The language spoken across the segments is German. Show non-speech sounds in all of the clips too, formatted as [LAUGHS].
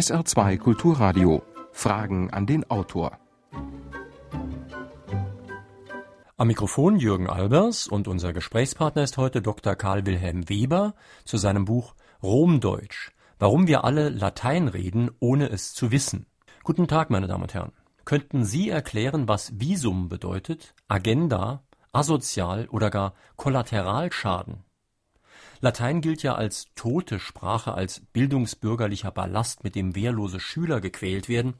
SR2 Kulturradio. Fragen an den Autor. Am Mikrofon Jürgen Albers und unser Gesprächspartner ist heute Dr. Karl Wilhelm Weber zu seinem Buch Romdeutsch. Warum wir alle Latein reden, ohne es zu wissen. Guten Tag, meine Damen und Herren. Könnten Sie erklären, was Visum bedeutet, Agenda, asozial oder gar Kollateralschaden? Latein gilt ja als tote Sprache, als bildungsbürgerlicher Ballast, mit dem wehrlose Schüler gequält werden.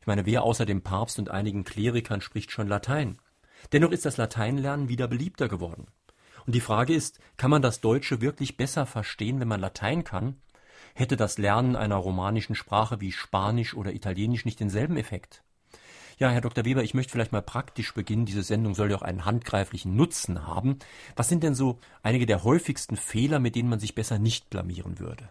Ich meine, wer außer dem Papst und einigen Klerikern spricht schon Latein? Dennoch ist das Lateinlernen wieder beliebter geworden. Und die Frage ist, kann man das Deutsche wirklich besser verstehen, wenn man Latein kann? Hätte das Lernen einer romanischen Sprache wie Spanisch oder Italienisch nicht denselben Effekt? Ja, Herr Dr. Weber, ich möchte vielleicht mal praktisch beginnen. Diese Sendung soll ja auch einen handgreiflichen Nutzen haben. Was sind denn so einige der häufigsten Fehler, mit denen man sich besser nicht blamieren würde?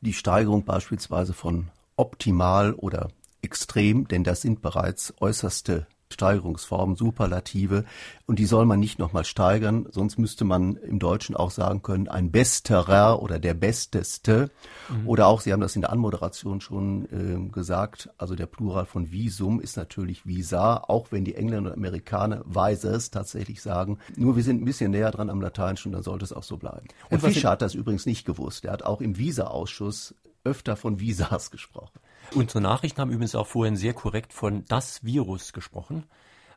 Die Steigerung beispielsweise von optimal oder extrem, denn das sind bereits äußerste Steigerungsformen, Superlative. Und die soll man nicht nochmal steigern, sonst müsste man im Deutschen auch sagen können, ein besterer oder der besteste. Mhm. Oder auch, Sie haben das in der Anmoderation schon äh, gesagt, also der Plural von Visum ist natürlich Visa, auch wenn die Engländer und Amerikaner Weises tatsächlich sagen. Nur wir sind ein bisschen näher dran am Lateinischen, dann sollte es auch so bleiben. Und Herr Fischer hat das übrigens nicht gewusst. Er hat auch im Visa-Ausschuss öfter von Visas [LAUGHS] gesprochen. Unsere Nachrichten haben übrigens auch vorhin sehr korrekt von das Virus gesprochen.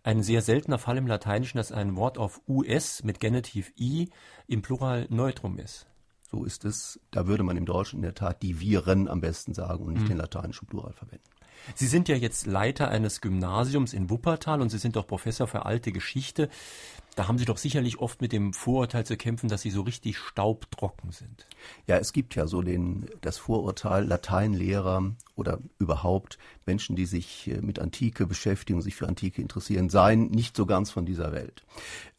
Ein sehr seltener Fall im Lateinischen, dass ein Wort auf US mit Genitiv i im Plural Neutrum ist. So ist es. Da würde man im Deutschen in der Tat die Viren am besten sagen und nicht mhm. den lateinischen Plural verwenden. Sie sind ja jetzt Leiter eines Gymnasiums in Wuppertal und Sie sind auch Professor für alte Geschichte. Da haben Sie doch sicherlich oft mit dem Vorurteil zu kämpfen, dass Sie so richtig staubtrocken sind. Ja, es gibt ja so den, das Vorurteil, Lateinlehrer oder überhaupt Menschen, die sich äh, mit Antike beschäftigen, sich für Antike interessieren, seien nicht so ganz von dieser Welt.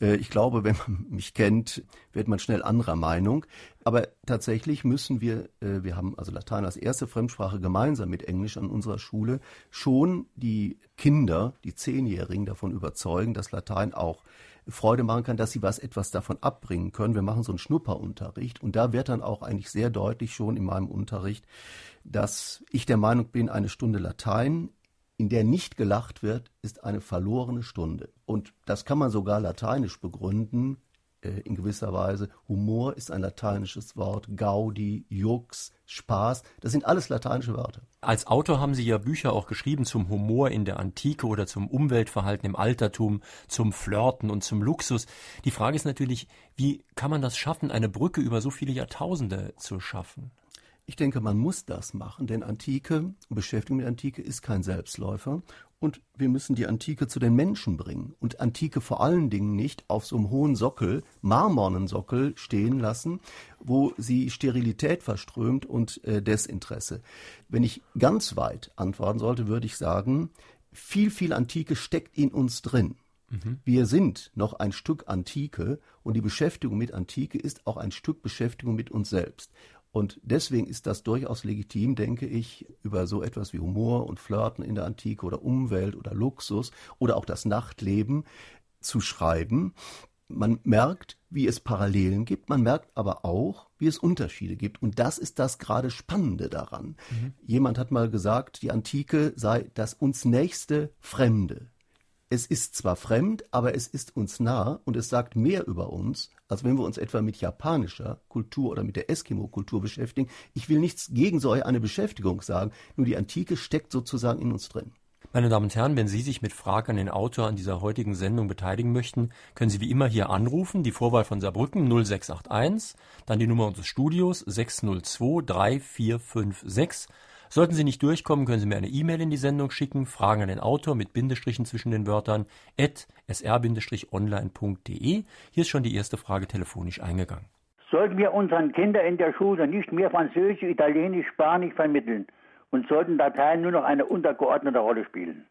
Äh, ich glaube, wenn man mich kennt, wird man schnell anderer Meinung. Aber tatsächlich müssen wir, äh, wir haben also Latein als erste Fremdsprache gemeinsam mit Englisch an unserer Schule, schon die Kinder, die Zehnjährigen davon überzeugen, dass Latein auch Freude machen kann, dass sie was etwas davon abbringen können. Wir machen so einen Schnupperunterricht und da wird dann auch eigentlich sehr deutlich schon in meinem Unterricht, dass ich der Meinung bin, eine Stunde Latein, in der nicht gelacht wird, ist eine verlorene Stunde. Und das kann man sogar lateinisch begründen in gewisser Weise. Humor ist ein lateinisches Wort, Gaudi, Jux, Spaß, das sind alles lateinische Wörter. Als Autor haben Sie ja Bücher auch geschrieben zum Humor in der Antike oder zum Umweltverhalten im Altertum, zum Flirten und zum Luxus. Die Frage ist natürlich, wie kann man das schaffen, eine Brücke über so viele Jahrtausende zu schaffen? Ich denke, man muss das machen, denn Antike, Beschäftigung mit Antike ist kein Selbstläufer und wir müssen die Antike zu den Menschen bringen und Antike vor allen Dingen nicht auf so einem hohen Sockel, marmornen Sockel stehen lassen, wo sie Sterilität verströmt und äh, Desinteresse. Wenn ich ganz weit antworten sollte, würde ich sagen, viel, viel Antike steckt in uns drin. Mhm. Wir sind noch ein Stück Antike und die Beschäftigung mit Antike ist auch ein Stück Beschäftigung mit uns selbst. Und deswegen ist das durchaus legitim, denke ich, über so etwas wie Humor und Flirten in der Antike oder Umwelt oder Luxus oder auch das Nachtleben zu schreiben. Man merkt, wie es Parallelen gibt, man merkt aber auch, wie es Unterschiede gibt. Und das ist das gerade Spannende daran. Mhm. Jemand hat mal gesagt, die Antike sei das uns nächste Fremde es ist zwar fremd, aber es ist uns nah und es sagt mehr über uns, als wenn wir uns etwa mit japanischer Kultur oder mit der Eskimo-Kultur beschäftigen. Ich will nichts gegen so eine Beschäftigung sagen, nur die Antike steckt sozusagen in uns drin. Meine Damen und Herren, wenn Sie sich mit Fragen an den Autor an dieser heutigen Sendung beteiligen möchten, können Sie wie immer hier anrufen, die Vorwahl von Saarbrücken 0681, dann die Nummer unseres Studios 602 3456 Sollten Sie nicht durchkommen, können Sie mir eine E-Mail in die Sendung schicken, Fragen an den Autor mit Bindestrichen zwischen den Wörtern at sr-online.de. Hier ist schon die erste Frage telefonisch eingegangen. Sollten wir unseren Kindern in der Schule nicht mehr Französisch, Italienisch, Spanisch vermitteln und sollten Dateien nur noch eine untergeordnete Rolle spielen?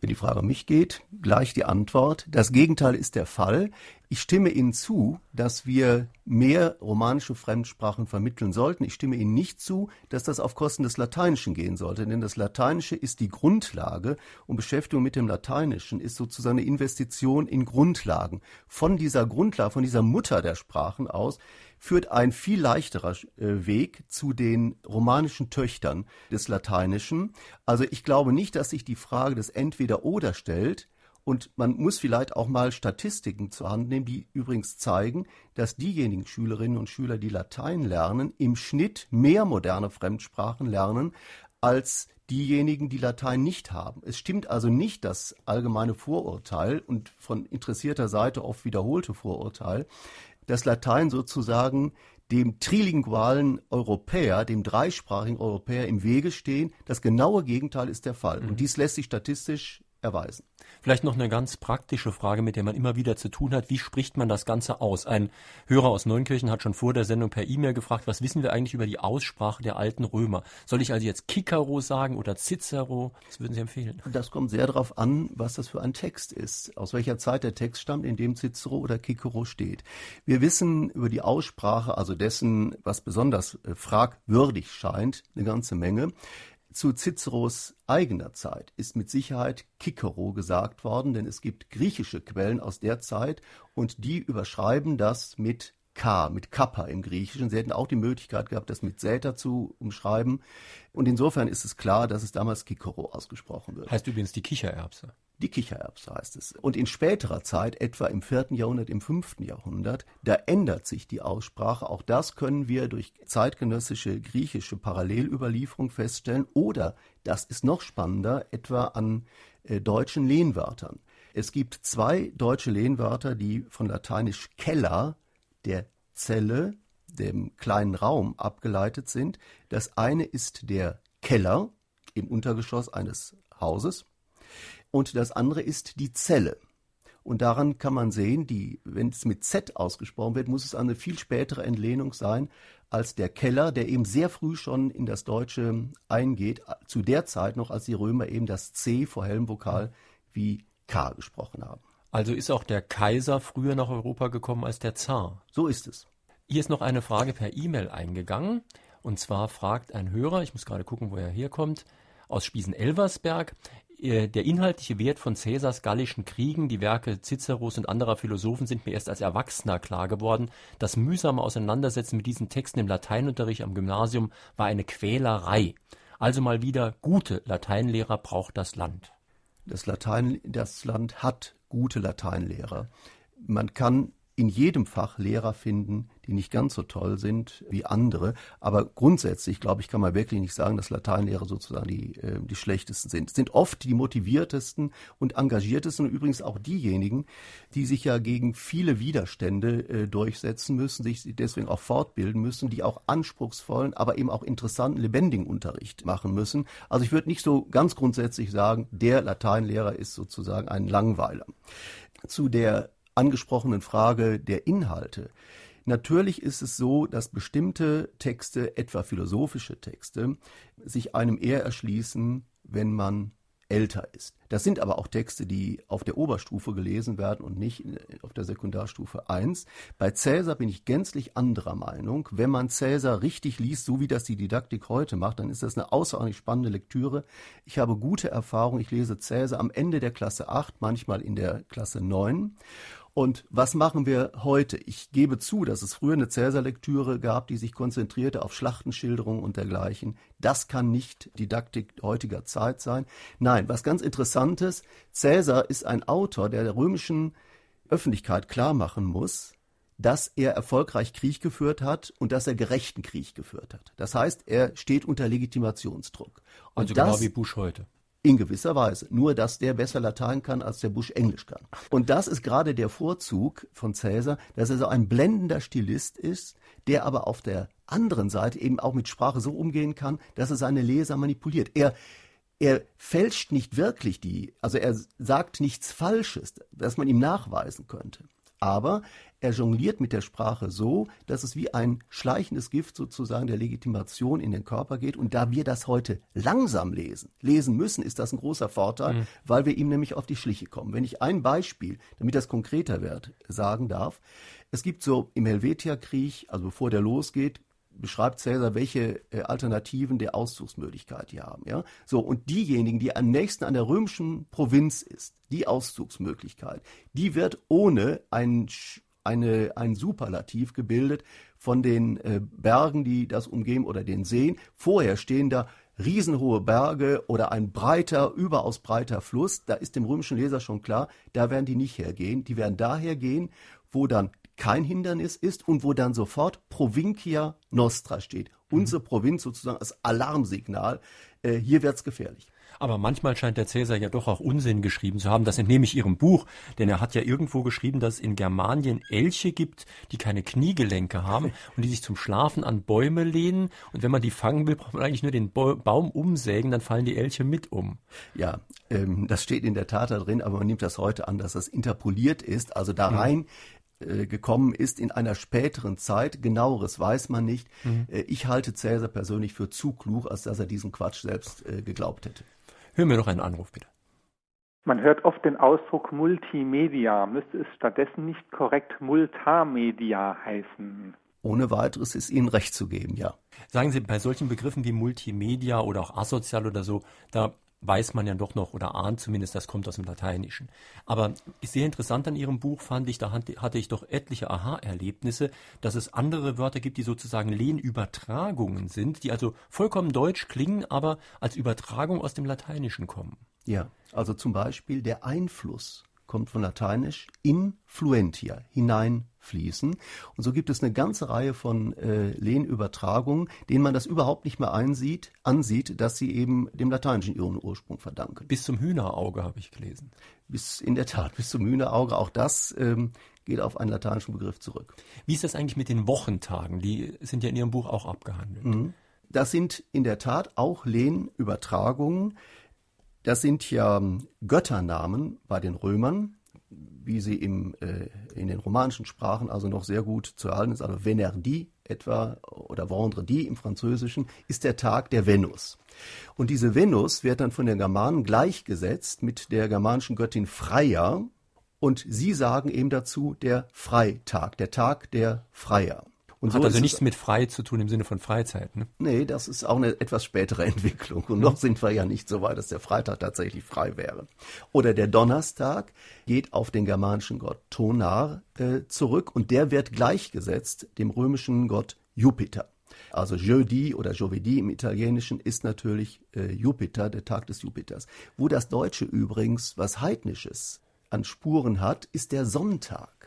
Wenn die Frage mich geht, gleich die Antwort. Das Gegenteil ist der Fall. Ich stimme Ihnen zu, dass wir mehr romanische Fremdsprachen vermitteln sollten. Ich stimme Ihnen nicht zu, dass das auf Kosten des Lateinischen gehen sollte, denn das Lateinische ist die Grundlage und Beschäftigung mit dem Lateinischen ist sozusagen eine Investition in Grundlagen. Von dieser Grundlage, von dieser Mutter der Sprachen aus führt ein viel leichterer äh, Weg zu den romanischen Töchtern des Lateinischen. Also ich glaube nicht, dass sich die Frage des Entweder-Oder stellt, und man muss vielleicht auch mal Statistiken zur Hand nehmen, die übrigens zeigen, dass diejenigen Schülerinnen und Schüler, die Latein lernen, im Schnitt mehr moderne Fremdsprachen lernen als diejenigen, die Latein nicht haben. Es stimmt also nicht das allgemeine Vorurteil und von interessierter Seite oft wiederholte Vorurteil, dass Latein sozusagen dem trilingualen Europäer, dem dreisprachigen Europäer im Wege stehen. Das genaue Gegenteil ist der Fall. Und mhm. dies lässt sich statistisch erweisen. Vielleicht noch eine ganz praktische Frage, mit der man immer wieder zu tun hat. Wie spricht man das Ganze aus? Ein Hörer aus Neunkirchen hat schon vor der Sendung per E-Mail gefragt, was wissen wir eigentlich über die Aussprache der alten Römer? Soll ich also jetzt Cicero sagen oder Cicero? Was würden Sie empfehlen? Das kommt sehr darauf an, was das für ein Text ist, aus welcher Zeit der Text stammt, in dem Cicero oder Cicero steht. Wir wissen über die Aussprache, also dessen, was besonders äh, fragwürdig scheint, eine ganze Menge. Zu Ciceros eigener Zeit ist mit Sicherheit Kikero gesagt worden, denn es gibt griechische Quellen aus der Zeit und die überschreiben das mit K, mit Kappa im Griechischen. Sie hätten auch die Möglichkeit gehabt, das mit Säter zu umschreiben. Und insofern ist es klar, dass es damals Kikoro ausgesprochen wird. Heißt übrigens die Kichererbse. Die Kichererbse heißt es. Und in späterer Zeit, etwa im vierten Jahrhundert, im fünften Jahrhundert, da ändert sich die Aussprache. Auch das können wir durch zeitgenössische griechische Parallelüberlieferung feststellen. Oder, das ist noch spannender, etwa an äh, deutschen Lehnwörtern. Es gibt zwei deutsche Lehnwörter, die von lateinisch Keller, der Zelle, dem kleinen Raum abgeleitet sind. Das eine ist der Keller im Untergeschoss eines Hauses und das andere ist die Zelle. Und daran kann man sehen, die, wenn es mit Z ausgesprochen wird, muss es eine viel spätere Entlehnung sein als der Keller, der eben sehr früh schon in das Deutsche eingeht, zu der Zeit noch, als die Römer eben das C vor hellem Vokal wie K gesprochen haben. Also ist auch der Kaiser früher nach Europa gekommen als der Zar. So ist es. Hier ist noch eine Frage per E-Mail eingegangen. Und zwar fragt ein Hörer, ich muss gerade gucken, wo er herkommt, aus Spiesen-Elversberg, der inhaltliche Wert von Cäsars gallischen Kriegen, die Werke Ciceros und anderer Philosophen sind mir erst als Erwachsener klar geworden. Das mühsame Auseinandersetzen mit diesen Texten im Lateinunterricht am Gymnasium war eine Quälerei. Also mal wieder, gute Lateinlehrer braucht das Land. Das Latein, das Land hat gute Lateinlehrer. Man kann in jedem Fach Lehrer finden, die nicht ganz so toll sind wie andere. Aber grundsätzlich, glaube ich, kann man wirklich nicht sagen, dass Lateinlehrer sozusagen die, äh, die schlechtesten sind. Es sind oft die motiviertesten und engagiertesten und übrigens auch diejenigen, die sich ja gegen viele Widerstände äh, durchsetzen müssen, sich deswegen auch fortbilden müssen, die auch anspruchsvollen, aber eben auch interessanten, lebendigen Unterricht machen müssen. Also ich würde nicht so ganz grundsätzlich sagen, der Lateinlehrer ist sozusagen ein Langweiler. Zu der angesprochenen Frage der Inhalte. Natürlich ist es so, dass bestimmte Texte, etwa philosophische Texte, sich einem eher erschließen, wenn man älter ist. Das sind aber auch Texte, die auf der Oberstufe gelesen werden und nicht auf der Sekundarstufe 1. Bei Cäsar bin ich gänzlich anderer Meinung. Wenn man Cäsar richtig liest, so wie das die Didaktik heute macht, dann ist das eine außerordentlich spannende Lektüre. Ich habe gute Erfahrung. Ich lese Cäsar am Ende der Klasse 8, manchmal in der Klasse 9. Und was machen wir heute? Ich gebe zu, dass es früher eine Cäsar-Lektüre gab, die sich konzentrierte auf Schlachtenschilderungen und dergleichen. Das kann nicht Didaktik heutiger Zeit sein. Nein, was ganz Interessantes, Cäsar ist ein Autor, der der römischen Öffentlichkeit klar machen muss, dass er erfolgreich Krieg geführt hat und dass er gerechten Krieg geführt hat. Das heißt, er steht unter Legitimationsdruck. Und also das, genau wie Bush heute. In gewisser Weise. Nur, dass der besser Latein kann, als der Bush Englisch kann. Und das ist gerade der Vorzug von Cäsar, dass er so ein blendender Stilist ist, der aber auf der anderen Seite eben auch mit Sprache so umgehen kann, dass er seine Leser manipuliert. Er, er fälscht nicht wirklich die, also er sagt nichts Falsches, das man ihm nachweisen könnte. Aber er jongliert mit der Sprache so, dass es wie ein schleichendes Gift sozusagen der Legitimation in den Körper geht. Und da wir das heute langsam lesen, lesen müssen, ist das ein großer Vorteil, mhm. weil wir ihm nämlich auf die Schliche kommen. Wenn ich ein Beispiel, damit das konkreter wird, sagen darf, es gibt so im Helvetia-Krieg, also bevor der losgeht, beschreibt Cäsar, welche äh, Alternativen der Auszugsmöglichkeit die haben. Ja? So, und diejenigen, die am nächsten an der römischen Provinz ist, die Auszugsmöglichkeit, die wird ohne ein, eine, ein Superlativ gebildet von den äh, Bergen, die das umgeben oder den Seen. Vorher stehen da riesenhohe Berge oder ein breiter, überaus breiter Fluss. Da ist dem römischen Leser schon klar, da werden die nicht hergehen. Die werden daher gehen, wo dann kein Hindernis ist und wo dann sofort Provincia Nostra steht. Mhm. Unsere Provinz sozusagen als Alarmsignal. Äh, hier wird's gefährlich. Aber manchmal scheint der Cäsar ja doch auch Unsinn geschrieben zu haben. Das entnehme ich Ihrem Buch, denn er hat ja irgendwo geschrieben, dass es in Germanien Elche gibt, die keine Kniegelenke haben und die sich zum Schlafen an Bäume lehnen. Und wenn man die fangen will, braucht man eigentlich nur den Baum umsägen, dann fallen die Elche mit um. Ja, ähm, das steht in der Tat da drin, aber man nimmt das heute an, dass das interpoliert ist, also da mhm. rein äh, gekommen ist in einer späteren Zeit. Genaueres weiß man nicht. Mhm. Äh, ich halte Cäsar persönlich für zu klug, als dass er diesen Quatsch selbst äh, geglaubt hätte. Hören wir noch einen Anruf, bitte. Man hört oft den Ausdruck Multimedia. Müsste es stattdessen nicht korrekt Multamedia heißen? Ohne weiteres ist Ihnen recht zu geben, ja. Sagen Sie, bei solchen Begriffen wie Multimedia oder auch asozial oder so, da weiß man ja doch noch oder ahnt zumindest, das kommt aus dem Lateinischen. Aber sehr interessant an Ihrem Buch fand ich, da hatte ich doch etliche Aha-Erlebnisse, dass es andere Wörter gibt, die sozusagen Lehnübertragungen sind, die also vollkommen deutsch klingen, aber als Übertragung aus dem Lateinischen kommen. Ja, also zum Beispiel der Einfluss kommt von Lateinisch influentia, hineinfließen. Und so gibt es eine ganze Reihe von äh, Lehnübertragungen, denen man das überhaupt nicht mehr einsieht, ansieht, dass sie eben dem Lateinischen ihren Ursprung verdanken. Bis zum Hühnerauge habe ich gelesen. Bis in der Tat, bis zum Hühnerauge. Auch das ähm, geht auf einen lateinischen Begriff zurück. Wie ist das eigentlich mit den Wochentagen? Die sind ja in Ihrem Buch auch abgehandelt. Mhm. Das sind in der Tat auch Lehnübertragungen. Das sind ja Götternamen bei den Römern, wie sie im, äh, in den romanischen Sprachen also noch sehr gut zu erhalten ist. Also Venerdi etwa oder Vendredi im Französischen ist der Tag der Venus. Und diese Venus wird dann von den Germanen gleichgesetzt mit der germanischen Göttin Freya. Und sie sagen eben dazu der Freitag, der Tag der Freier. Und Hat so also nichts mit frei zu tun im Sinne von Freizeit, ne? Nee, das ist auch eine etwas spätere [LAUGHS] Entwicklung. Und noch sind wir ja nicht so weit, dass der Freitag tatsächlich frei wäre. Oder der Donnerstag geht auf den germanischen Gott Tonar äh, zurück und der wird gleichgesetzt dem römischen Gott Jupiter. Also Jeudi oder Giovedì im Italienischen ist natürlich äh, Jupiter, der Tag des Jupiters. Wo das Deutsche übrigens was Heidnisches an Spuren hat, ist der Sonntag.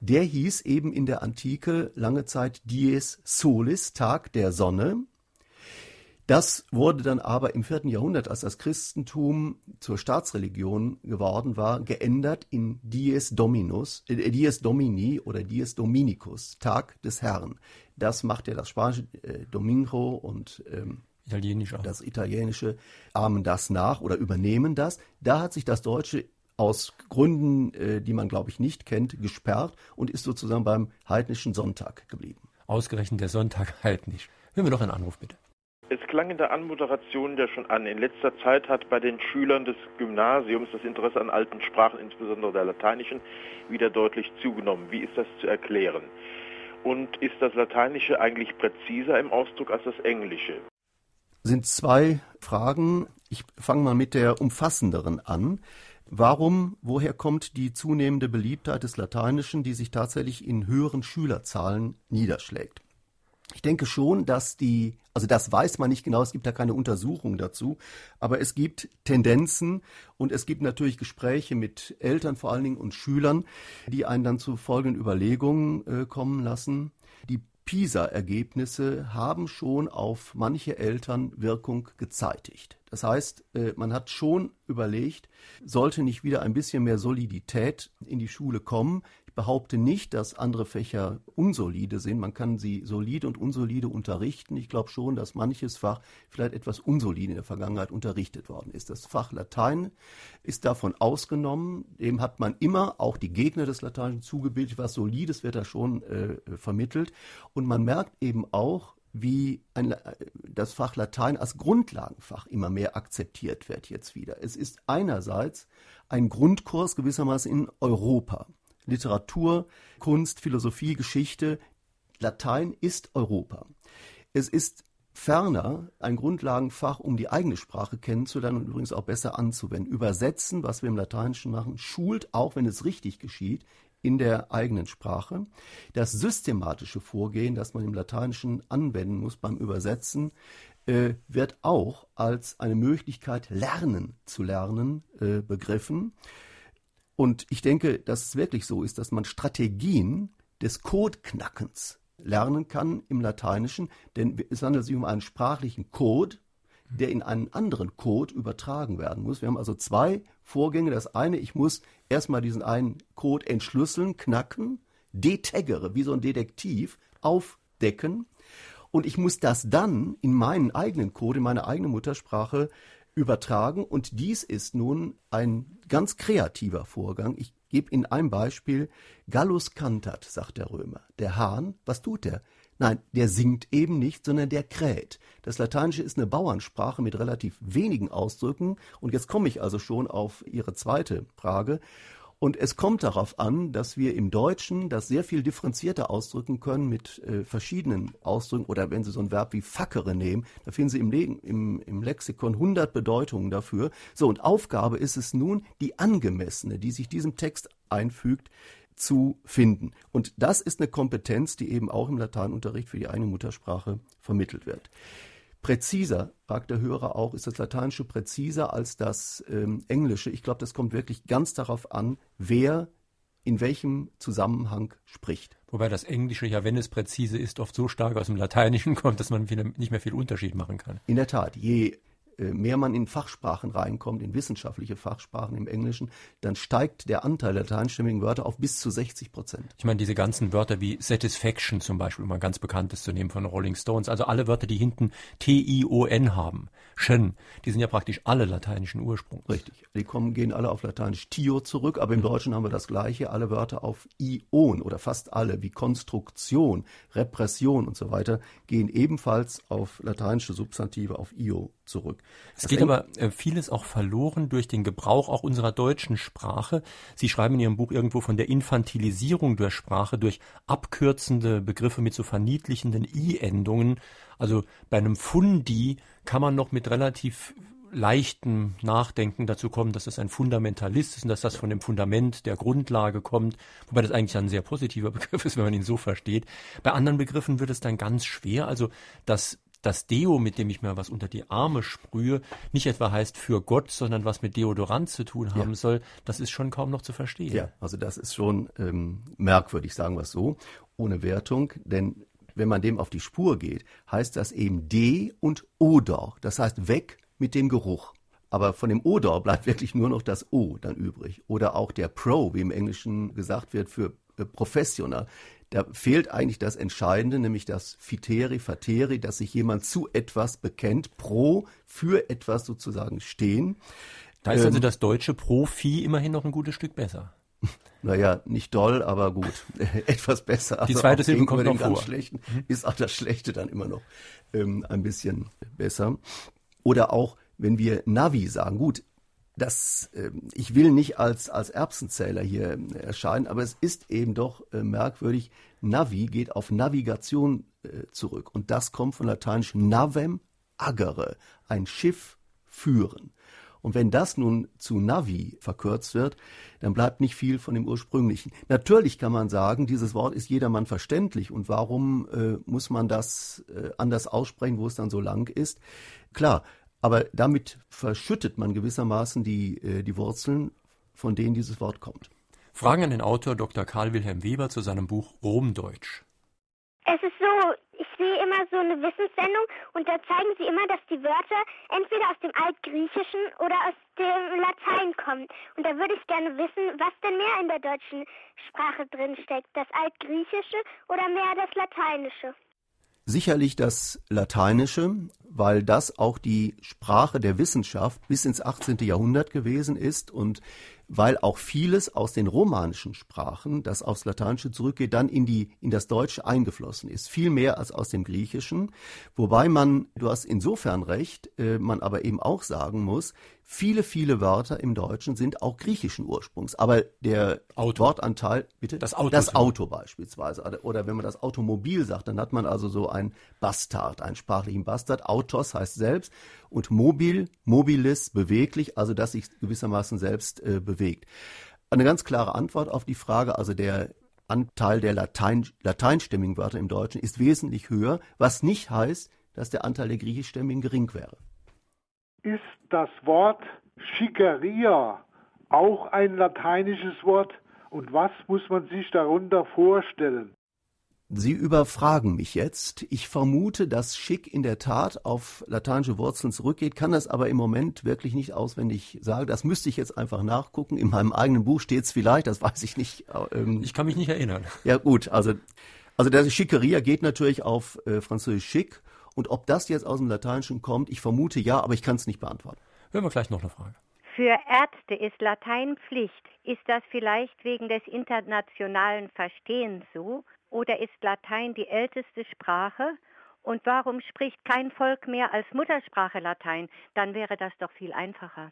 Der hieß eben in der Antike lange Zeit Dies Solis, Tag der Sonne. Das wurde dann aber im vierten Jahrhundert, als das Christentum zur Staatsreligion geworden war, geändert in Dies Dominus, äh, Dies Domini oder Dies Dominicus, Tag des Herrn. Das macht ja das spanische äh, Domingo und ähm, Italienisch auch. das italienische ahmen das nach oder übernehmen das. Da hat sich das Deutsche aus Gründen, äh, die man, glaube ich, nicht kennt, gesperrt und ist sozusagen beim heidnischen Sonntag geblieben. Ausgerechnet der Sonntag [LAUGHS] heidnisch. Hören wir doch einen Anruf, bitte. Es klang in der Anmoderation ja schon an. In letzter Zeit hat bei den Schülern des Gymnasiums das Interesse an alten Sprachen, insbesondere der lateinischen, wieder deutlich zugenommen. Wie ist das zu erklären? Und ist das Lateinische eigentlich präziser im Ausdruck als das Englische? Sind zwei Fragen. Ich fange mal mit der umfassenderen an. Warum, woher kommt die zunehmende Beliebtheit des Lateinischen, die sich tatsächlich in höheren Schülerzahlen niederschlägt? Ich denke schon, dass die, also das weiß man nicht genau, es gibt da keine Untersuchung dazu, aber es gibt Tendenzen und es gibt natürlich Gespräche mit Eltern vor allen Dingen und Schülern, die einen dann zu folgenden Überlegungen äh, kommen lassen. Die PISA-Ergebnisse haben schon auf manche Eltern Wirkung gezeitigt. Das heißt, äh, man hat schon überlegt, sollte nicht wieder ein bisschen mehr Solidität in die Schule kommen. Behaupte nicht, dass andere Fächer unsolide sind. Man kann sie solide und unsolide unterrichten. Ich glaube schon, dass manches Fach vielleicht etwas unsolide in der Vergangenheit unterrichtet worden ist. Das Fach Latein ist davon ausgenommen. Dem hat man immer auch die Gegner des Lateinischen zugebildet. Was Solides wird da schon äh, vermittelt. Und man merkt eben auch, wie ein, das Fach Latein als Grundlagenfach immer mehr akzeptiert wird jetzt wieder. Es ist einerseits ein Grundkurs gewissermaßen in Europa. Literatur, Kunst, Philosophie, Geschichte. Latein ist Europa. Es ist ferner ein Grundlagenfach, um die eigene Sprache kennenzulernen und übrigens auch besser anzuwenden. Übersetzen, was wir im Lateinischen machen, schult, auch wenn es richtig geschieht, in der eigenen Sprache. Das systematische Vorgehen, das man im Lateinischen anwenden muss beim Übersetzen, äh, wird auch als eine Möglichkeit, lernen zu lernen, äh, begriffen. Und ich denke, dass es wirklich so ist, dass man Strategien des Codeknackens lernen kann im Lateinischen, denn es handelt sich um einen sprachlichen Code, der in einen anderen Code übertragen werden muss. Wir haben also zwei Vorgänge. Das eine, ich muss erstmal diesen einen Code entschlüsseln, knacken, detaggere, wie so ein Detektiv, aufdecken. Und ich muss das dann in meinen eigenen Code, in meine eigene Muttersprache übertragen. Und dies ist nun ein ganz kreativer Vorgang. Ich gebe Ihnen ein Beispiel. Gallus cantat, sagt der Römer. Der Hahn, was tut er? Nein, der singt eben nicht, sondern der kräht. Das Lateinische ist eine Bauernsprache mit relativ wenigen Ausdrücken. Und jetzt komme ich also schon auf Ihre zweite Frage. Und es kommt darauf an, dass wir im Deutschen das sehr viel differenzierter ausdrücken können mit äh, verschiedenen Ausdrücken. Oder wenn Sie so ein Verb wie fackere nehmen, da finden Sie im, im, im Lexikon 100 Bedeutungen dafür. So, und Aufgabe ist es nun, die angemessene, die sich diesem Text einfügt, zu finden. Und das ist eine Kompetenz, die eben auch im Lateinunterricht für die eigene Muttersprache vermittelt wird. Präziser, fragt der Hörer auch, ist das Lateinische präziser als das ähm, Englische? Ich glaube, das kommt wirklich ganz darauf an, wer in welchem Zusammenhang spricht. Wobei das Englische ja, wenn es präzise ist, oft so stark aus dem Lateinischen [LAUGHS] kommt, dass man nicht mehr viel Unterschied machen kann. In der Tat, je mehr man in Fachsprachen reinkommt, in wissenschaftliche Fachsprachen im Englischen, dann steigt der Anteil der lateinstimmigen Wörter auf bis zu 60 Prozent. Ich meine, diese ganzen Wörter wie Satisfaction zum Beispiel, um ein ganz bekanntes zu nehmen von Rolling Stones, also alle Wörter, die hinten T-I-O-N haben, schön, die sind ja praktisch alle lateinischen Ursprungs. Richtig, die kommen, gehen alle auf Lateinisch Tio zurück, aber im mhm. Deutschen haben wir das gleiche, alle Wörter auf Ion oder fast alle, wie Konstruktion, Repression und so weiter, gehen ebenfalls auf lateinische Substantive, auf Io zurück. Es das geht aber äh, vieles auch verloren durch den Gebrauch auch unserer deutschen Sprache. Sie schreiben in Ihrem Buch irgendwo von der Infantilisierung der Sprache durch abkürzende Begriffe mit so verniedlichenden I-Endungen. Also bei einem Fundi kann man noch mit relativ leichtem Nachdenken dazu kommen, dass das ein Fundamentalist ist und dass das von dem Fundament der Grundlage kommt, wobei das eigentlich ein sehr positiver [LAUGHS] Begriff ist, wenn man ihn so versteht. Bei anderen Begriffen wird es dann ganz schwer. Also das das Deo, mit dem ich mir was unter die Arme sprühe, nicht etwa heißt für Gott, sondern was mit Deodorant zu tun haben ja. soll, das ist schon kaum noch zu verstehen. Ja, also das ist schon ähm, merkwürdig, sagen wir es so, ohne Wertung, denn wenn man dem auf die Spur geht, heißt das eben De und Odor. Das heißt weg mit dem Geruch. Aber von dem Odor bleibt wirklich nur noch das O dann übrig. Oder auch der Pro, wie im Englischen gesagt wird, für äh, professional. Da fehlt eigentlich das Entscheidende, nämlich das Fiteri, Fateri, dass sich jemand zu etwas bekennt, pro, für etwas sozusagen stehen. Da ist also ähm, das deutsche Profi immerhin noch ein gutes Stück besser. [LAUGHS] Naja, nicht doll, aber gut. [LAUGHS] Etwas besser. Die zweite Silbe kommt noch vor. Schlechten mhm. ist auch das Schlechte dann immer noch ähm, ein bisschen besser. Oder auch, wenn wir Navi sagen, gut, das, äh, ich will nicht als, als Erbsenzähler hier äh, erscheinen, aber es ist eben doch äh, merkwürdig. Navi geht auf Navigation äh, zurück und das kommt von lateinisch navem agere, ein Schiff führen. Und wenn das nun zu Navi verkürzt wird, dann bleibt nicht viel von dem ursprünglichen. Natürlich kann man sagen, dieses Wort ist jedermann verständlich und warum äh, muss man das äh, anders aussprechen, wo es dann so lang ist? Klar, aber damit verschüttet man gewissermaßen die, äh, die Wurzeln, von denen dieses Wort kommt. Fragen an den Autor Dr. Karl Wilhelm Weber zu seinem Buch Romdeutsch. Es ist so, Ich sehe immer so eine Wissenssendung und da zeigen sie immer, dass die Wörter entweder aus dem Altgriechischen oder aus dem Latein kommen. Und da würde ich gerne wissen, was denn mehr in der deutschen Sprache drin steckt, das Altgriechische oder mehr das Lateinische. Sicherlich das Lateinische, weil das auch die Sprache der Wissenschaft bis ins 18. Jahrhundert gewesen ist und weil auch vieles aus den romanischen Sprachen, das aufs Lateinische zurückgeht, dann in die in das Deutsche eingeflossen ist, viel mehr als aus dem Griechischen, wobei man, du hast insofern recht, äh, man aber eben auch sagen muss, viele viele Wörter im Deutschen sind auch griechischen Ursprungs, aber der Auto. Wortanteil, bitte? Das Auto, das Auto beispielsweise. Oder wenn man das Automobil sagt, dann hat man also so ein Bastard, einen sprachlichen Bastard. Autos heißt selbst und mobil, mobilis, beweglich, also dass sich gewissermaßen selbst äh, bewegt. Eine ganz klare Antwort auf die Frage, also der Anteil der Latein, lateinstimmigen Wörter im Deutschen ist wesentlich höher, was nicht heißt, dass der Anteil der griechischstämmigen gering wäre. Ist das Wort Schickeria auch ein lateinisches Wort und was muss man sich darunter vorstellen? Sie überfragen mich jetzt. Ich vermute, dass Schick in der Tat auf lateinische Wurzeln zurückgeht, kann das aber im Moment wirklich nicht auswendig sagen. Das müsste ich jetzt einfach nachgucken. In meinem eigenen Buch steht es vielleicht, das weiß ich nicht. Ähm, ich kann mich nicht erinnern. Ja gut, also, also der Schickeria geht natürlich auf äh, Französisch Schick. Und ob das jetzt aus dem Lateinischen kommt, ich vermute ja, aber ich kann es nicht beantworten. Hören wir gleich noch eine Frage. Für Ärzte ist Latein Pflicht. Ist das vielleicht wegen des internationalen Verstehens so? Oder ist Latein die älteste Sprache? Und warum spricht kein Volk mehr als Muttersprache Latein? Dann wäre das doch viel einfacher.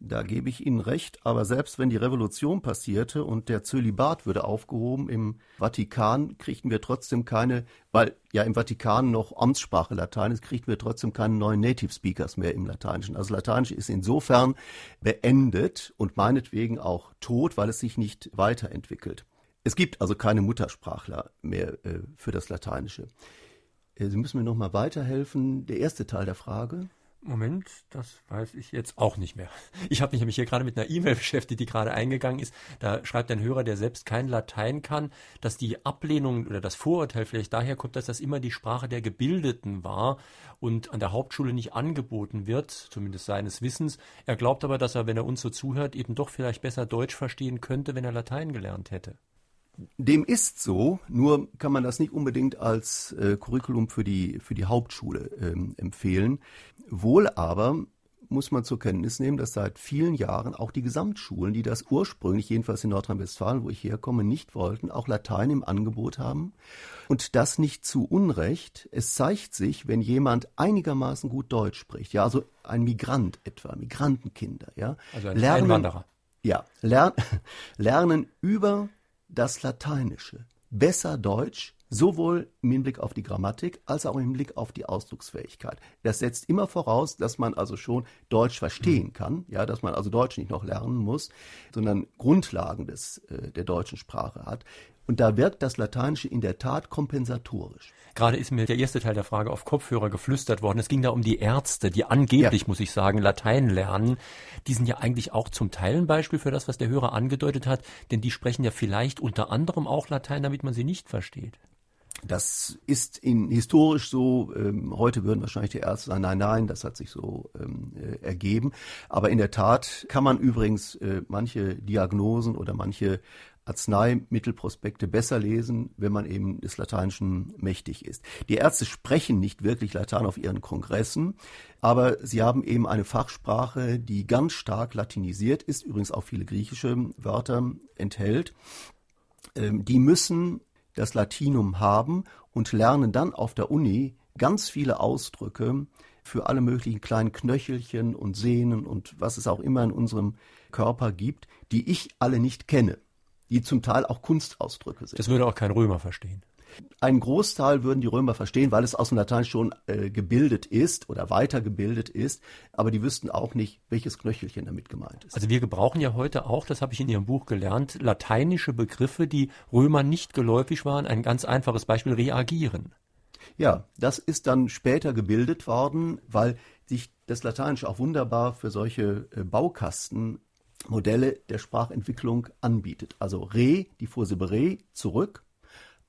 Da gebe ich Ihnen recht, aber selbst wenn die Revolution passierte und der Zölibat würde aufgehoben im Vatikan, kriegten wir trotzdem keine, weil ja im Vatikan noch Amtssprache Latein ist, kriegten wir trotzdem keine neuen Native Speakers mehr im Lateinischen. Also Lateinisch ist insofern beendet und meinetwegen auch tot, weil es sich nicht weiterentwickelt. Es gibt also keine Muttersprachler mehr äh, für das Lateinische. Äh, Sie müssen mir noch mal weiterhelfen. Der erste Teil der Frage. Moment, das weiß ich jetzt auch nicht mehr. Ich habe mich nämlich hier gerade mit einer E-Mail [LAUGHS] beschäftigt, die gerade eingegangen ist. Da schreibt ein Hörer, der selbst kein Latein kann, dass die Ablehnung oder das Vorurteil vielleicht daher kommt, dass das immer die Sprache der Gebildeten war und an der Hauptschule nicht angeboten wird, zumindest seines Wissens. Er glaubt aber, dass er, wenn er uns so zuhört, eben doch vielleicht besser Deutsch verstehen könnte, wenn er Latein gelernt hätte. Dem ist so, nur kann man das nicht unbedingt als äh, Curriculum für die, für die Hauptschule ähm, empfehlen. Wohl aber muss man zur Kenntnis nehmen, dass seit vielen Jahren auch die Gesamtschulen, die das ursprünglich, jedenfalls in Nordrhein-Westfalen, wo ich herkomme, nicht wollten, auch Latein im Angebot haben. Und das nicht zu Unrecht. Es zeigt sich, wenn jemand einigermaßen gut Deutsch spricht, ja, also ein Migrant etwa, Migrantenkinder, ja. Also ein lernen, Einwanderer. Ja, lern, [LAUGHS] lernen über das Lateinische, besser Deutsch, sowohl im Hinblick auf die Grammatik als auch im Hinblick auf die Ausdrucksfähigkeit. Das setzt immer voraus, dass man also schon Deutsch verstehen kann, ja, dass man also Deutsch nicht noch lernen muss, sondern Grundlagen des, äh, der deutschen Sprache hat. Und da wirkt das Lateinische in der Tat kompensatorisch. Gerade ist mir der erste Teil der Frage auf Kopfhörer geflüstert worden. Es ging da um die Ärzte, die angeblich, ja. muss ich sagen, Latein lernen. Die sind ja eigentlich auch zum Teil ein Beispiel für das, was der Hörer angedeutet hat, denn die sprechen ja vielleicht unter anderem auch Latein, damit man sie nicht versteht. Das ist in, historisch so. Ähm, heute würden wahrscheinlich die Ärzte sagen, nein, nein, das hat sich so ähm, äh, ergeben. Aber in der Tat kann man übrigens äh, manche Diagnosen oder manche Arzneimittelprospekte besser lesen, wenn man eben des Lateinischen mächtig ist. Die Ärzte sprechen nicht wirklich Latein auf ihren Kongressen, aber sie haben eben eine Fachsprache, die ganz stark latinisiert ist, übrigens auch viele griechische Wörter enthält. Ähm, die müssen das Latinum haben und lernen dann auf der Uni ganz viele Ausdrücke für alle möglichen kleinen Knöchelchen und Sehnen und was es auch immer in unserem Körper gibt, die ich alle nicht kenne die zum Teil auch Kunstausdrücke sind. Das würde auch kein Römer verstehen. Ein Großteil würden die Römer verstehen, weil es aus dem Latein schon äh, gebildet ist oder weitergebildet ist, aber die wüssten auch nicht, welches Knöchelchen damit gemeint ist. Also wir gebrauchen ja heute auch, das habe ich in Ihrem Buch gelernt, lateinische Begriffe, die Römer nicht geläufig waren. Ein ganz einfaches Beispiel, reagieren. Ja, das ist dann später gebildet worden, weil sich das Lateinische auch wunderbar für solche äh, Baukasten Modelle der Sprachentwicklung anbietet. Also re, die Vorsilbe re, zurück,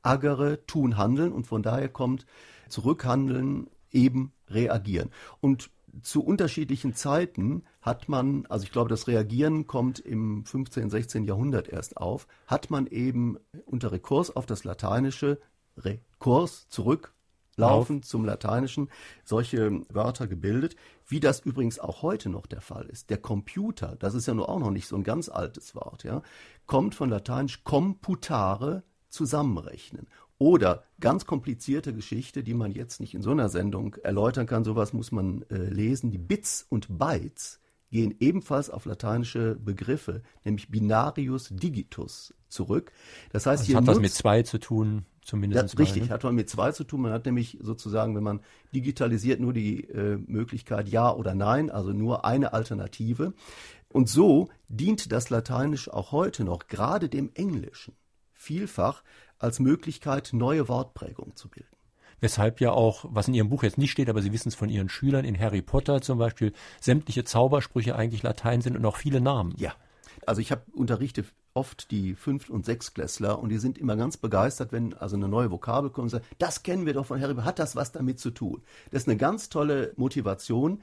agere, tun, handeln und von daher kommt zurückhandeln, eben reagieren. Und zu unterschiedlichen Zeiten hat man, also ich glaube, das Reagieren kommt im 15., 16. Jahrhundert erst auf, hat man eben unter Rekurs auf das Lateinische, Rekurs, zurücklaufen auf. zum Lateinischen, solche Wörter gebildet, wie das übrigens auch heute noch der Fall ist. Der Computer, das ist ja nur auch noch nicht so ein ganz altes Wort, ja, kommt von Lateinisch computare, zusammenrechnen. Oder ganz komplizierte Geschichte, die man jetzt nicht in so einer Sendung erläutern kann, sowas muss man äh, lesen. Die Bits und Bytes gehen ebenfalls auf lateinische Begriffe, nämlich binarius digitus zurück. Das heißt, also hier hat was mit zwei zu tun, zumindest. Ja, richtig, ne? hat man mit zwei zu tun. Man hat nämlich sozusagen, wenn man digitalisiert, nur die äh, Möglichkeit Ja oder Nein, also nur eine Alternative. Und so dient das Lateinisch auch heute noch, gerade dem Englischen, vielfach als Möglichkeit, neue Wortprägungen zu bilden. Weshalb ja auch, was in Ihrem Buch jetzt nicht steht, aber Sie wissen es von Ihren Schülern, in Harry Potter zum Beispiel, sämtliche Zaubersprüche eigentlich Latein sind und auch viele Namen. Ja. Also ich habe unterrichte oft die Fünft- und Sechstklässler und die sind immer ganz begeistert, wenn also eine neue Vokabel kommt und sagen, das kennen wir doch von Harry Potter, hat das was damit zu tun? Das ist eine ganz tolle Motivation,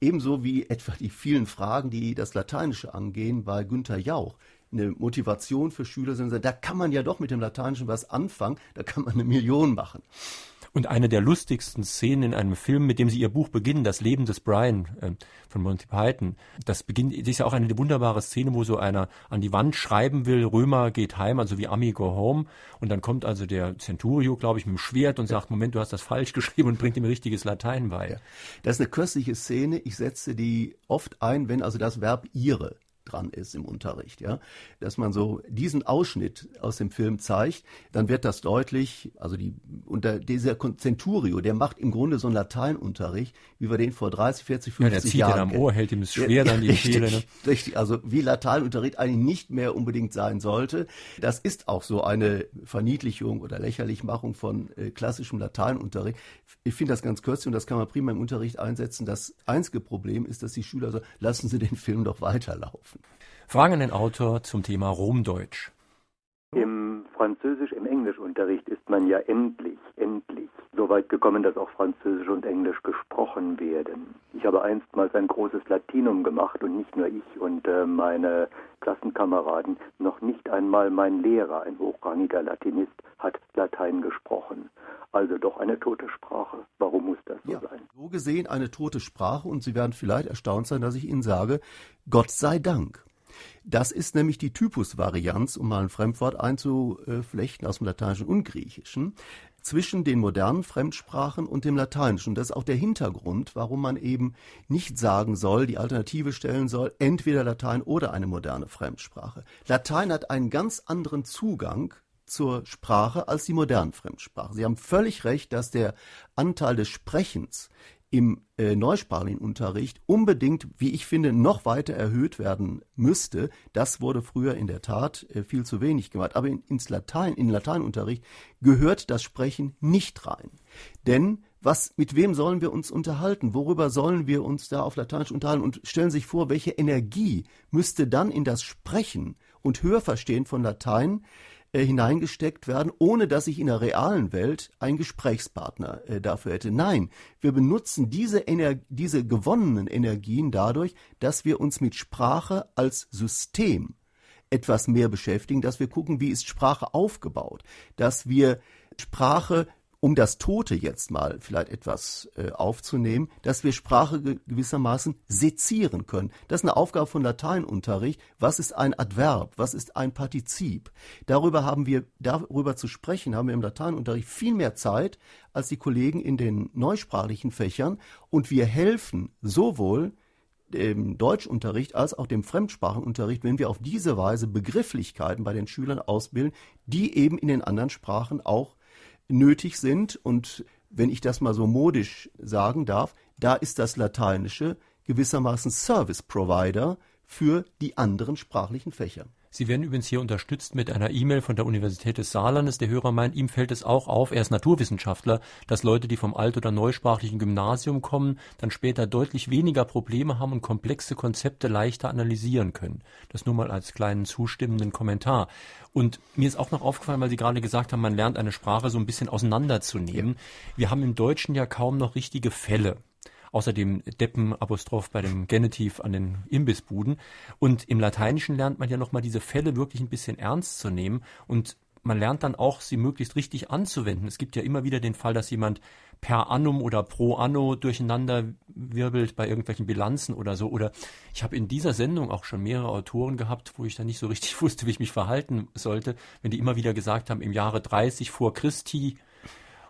ebenso wie etwa die vielen Fragen, die das Lateinische angehen, bei Günther Jauch eine Motivation für Schüler sind, da kann man ja doch mit dem Lateinischen was anfangen, da kann man eine Million machen. Und eine der lustigsten Szenen in einem Film, mit dem sie ihr Buch beginnen, Das Leben des Brian äh, von Monty Python, das beginnt, das ist ja auch eine wunderbare Szene, wo so einer an die Wand schreiben will, Römer geht heim, also wie Ami go home. Und dann kommt also der Centurio, glaube ich, mit dem Schwert und sagt, Moment, du hast das falsch [LAUGHS] geschrieben und bringt ihm richtiges Latein bei. Das ist eine köstliche Szene. Ich setze die oft ein, wenn also das Verb ihre dran ist im Unterricht, ja, dass man so diesen Ausschnitt aus dem Film zeigt, dann wird das deutlich, also die unter dieser Centurio, der macht im Grunde so einen Lateinunterricht, wie wir den vor 30, 40, 50 Jahren ja, der zieht Jahren am Ohr, hält ihm das schwer ja, dann die [LAUGHS] richtig, Kehle. Ne? Richtig, also wie Lateinunterricht eigentlich nicht mehr unbedingt sein sollte. Das ist auch so eine Verniedlichung oder Lächerlichmachung von äh, klassischem Lateinunterricht. Ich finde das ganz kürzlich und das kann man prima im Unterricht einsetzen. Das einzige Problem ist, dass die Schüler so, lassen Sie den Film doch weiterlaufen. Fragen an den Autor zum Thema Romdeutsch. Im Französisch, im Englischunterricht ist man ja endlich, endlich so weit gekommen, dass auch Französisch und Englisch gesprochen werden. Ich habe einstmals ein großes Latinum gemacht und nicht nur ich und äh, meine Klassenkameraden, noch nicht einmal mein Lehrer, ein hochrangiger Latinist, hat Latein gesprochen. Also doch eine tote Sprache. Warum muss das so ja, sein? So gesehen eine tote Sprache und Sie werden vielleicht erstaunt sein, dass ich Ihnen sage, Gott sei Dank. Das ist nämlich die Typusvarianz, um mal ein Fremdwort einzuflechten aus dem Lateinischen und Griechischen, zwischen den modernen Fremdsprachen und dem Lateinischen. Und das ist auch der Hintergrund, warum man eben nicht sagen soll, die Alternative stellen soll, entweder Latein oder eine moderne Fremdsprache. Latein hat einen ganz anderen Zugang zur Sprache als die modernen Fremdsprachen. Sie haben völlig recht, dass der Anteil des Sprechens im äh, neusprachigen Unterricht unbedingt, wie ich finde, noch weiter erhöht werden müsste. Das wurde früher in der Tat äh, viel zu wenig gemacht. Aber in, ins Latein, in Lateinunterricht gehört das Sprechen nicht rein. Denn was, mit wem sollen wir uns unterhalten? Worüber sollen wir uns da auf Lateinisch unterhalten? Und stellen Sie sich vor, welche Energie müsste dann in das Sprechen und Hörverstehen von Latein äh, hineingesteckt werden, ohne dass ich in der realen Welt einen Gesprächspartner äh, dafür hätte. Nein, wir benutzen diese, Ener diese gewonnenen Energien dadurch, dass wir uns mit Sprache als System etwas mehr beschäftigen, dass wir gucken, wie ist Sprache aufgebaut, dass wir Sprache um das Tote jetzt mal vielleicht etwas äh, aufzunehmen, dass wir Sprache gewissermaßen sezieren können. Das ist eine Aufgabe von Lateinunterricht. Was ist ein Adverb? Was ist ein Partizip? Darüber haben wir, darüber zu sprechen, haben wir im Lateinunterricht viel mehr Zeit als die Kollegen in den neusprachlichen Fächern und wir helfen sowohl dem Deutschunterricht als auch dem Fremdsprachenunterricht, wenn wir auf diese Weise Begrifflichkeiten bei den Schülern ausbilden, die eben in den anderen Sprachen auch nötig sind. Und wenn ich das mal so modisch sagen darf, da ist das Lateinische gewissermaßen Service Provider für die anderen sprachlichen Fächer. Sie werden übrigens hier unterstützt mit einer E-Mail von der Universität des Saarlandes. Der Hörer meint, ihm fällt es auch auf, er ist Naturwissenschaftler, dass Leute, die vom alt- oder neusprachlichen Gymnasium kommen, dann später deutlich weniger Probleme haben und komplexe Konzepte leichter analysieren können. Das nur mal als kleinen zustimmenden Kommentar. Und mir ist auch noch aufgefallen, weil Sie gerade gesagt haben, man lernt eine Sprache so ein bisschen auseinanderzunehmen. Wir haben im Deutschen ja kaum noch richtige Fälle außer dem Deppen-Apostroph bei dem Genitiv an den Imbissbuden. Und im Lateinischen lernt man ja nochmal diese Fälle wirklich ein bisschen ernst zu nehmen und man lernt dann auch, sie möglichst richtig anzuwenden. Es gibt ja immer wieder den Fall, dass jemand per annum oder pro anno durcheinander wirbelt bei irgendwelchen Bilanzen oder so. Oder ich habe in dieser Sendung auch schon mehrere Autoren gehabt, wo ich dann nicht so richtig [LAUGHS] wusste, wie ich mich verhalten sollte, wenn die immer wieder gesagt haben, im Jahre 30 vor Christi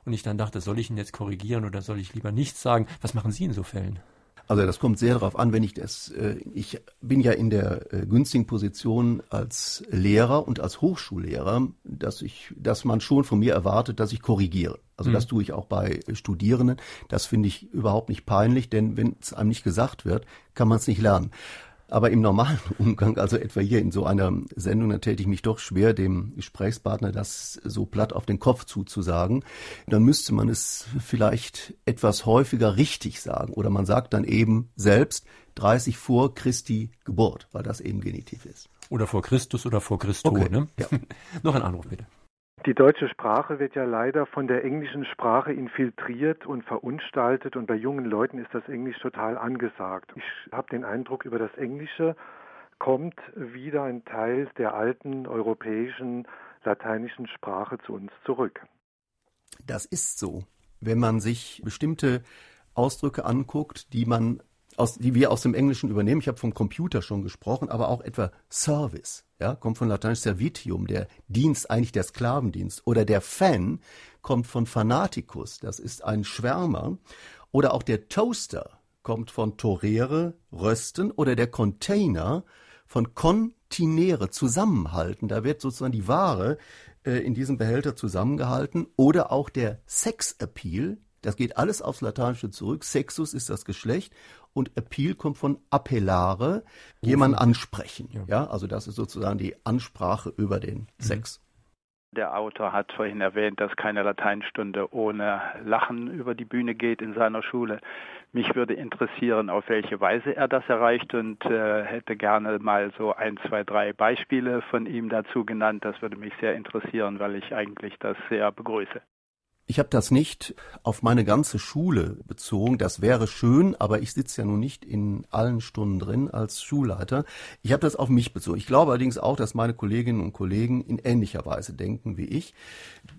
und ich dann dachte, soll ich ihn jetzt korrigieren oder soll ich lieber nichts sagen? Was machen Sie in so Fällen? Also das kommt sehr darauf an, wenn ich das, äh, ich bin ja in der äh, günstigen Position als Lehrer und als Hochschullehrer, dass ich, dass man schon von mir erwartet, dass ich korrigiere. Also mhm. das tue ich auch bei Studierenden. Das finde ich überhaupt nicht peinlich, denn wenn es einem nicht gesagt wird, kann man es nicht lernen. Aber im normalen [LAUGHS] Umgang, also etwa hier in so einer Sendung, da täte ich mich doch schwer, dem Gesprächspartner das so platt auf den Kopf zuzusagen. Dann müsste man es vielleicht etwas häufiger richtig sagen. Oder man sagt dann eben selbst 30 vor Christi Geburt, weil das eben Genitiv ist. Oder vor Christus oder vor Christo. Okay. Ne? Ja. [LAUGHS] Noch ein Anruf bitte. Die deutsche Sprache wird ja leider von der englischen Sprache infiltriert und verunstaltet und bei jungen Leuten ist das Englisch total angesagt. Ich habe den Eindruck, über das Englische kommt wieder ein Teil der alten europäischen lateinischen Sprache zu uns zurück. Das ist so. Wenn man sich bestimmte Ausdrücke anguckt, die man aus, die wir aus dem Englischen übernehmen. Ich habe vom Computer schon gesprochen, aber auch etwa Service, ja, kommt von Lateinisch Servitium, der Dienst, eigentlich der Sklavendienst. Oder der Fan kommt von Fanaticus, das ist ein Schwärmer. Oder auch der Toaster kommt von torere, rösten. Oder der Container von continere, zusammenhalten. Da wird sozusagen die Ware äh, in diesem Behälter zusammengehalten. Oder auch der Sex Appeal, das geht alles aufs Lateinische zurück. Sexus ist das Geschlecht und Appeal kommt von appellare, jemanden ansprechen. Ja. ja. also das ist sozusagen die Ansprache über den mhm. Sex. Der Autor hat vorhin erwähnt, dass keine Lateinstunde ohne Lachen über die Bühne geht in seiner Schule. Mich würde interessieren, auf welche Weise er das erreicht und äh, hätte gerne mal so ein, zwei, drei Beispiele von ihm dazu genannt. Das würde mich sehr interessieren, weil ich eigentlich das sehr begrüße. Ich habe das nicht auf meine ganze Schule bezogen. Das wäre schön, aber ich sitze ja nun nicht in allen Stunden drin als Schulleiter. Ich habe das auf mich bezogen. Ich glaube allerdings auch, dass meine Kolleginnen und Kollegen in ähnlicher Weise denken wie ich.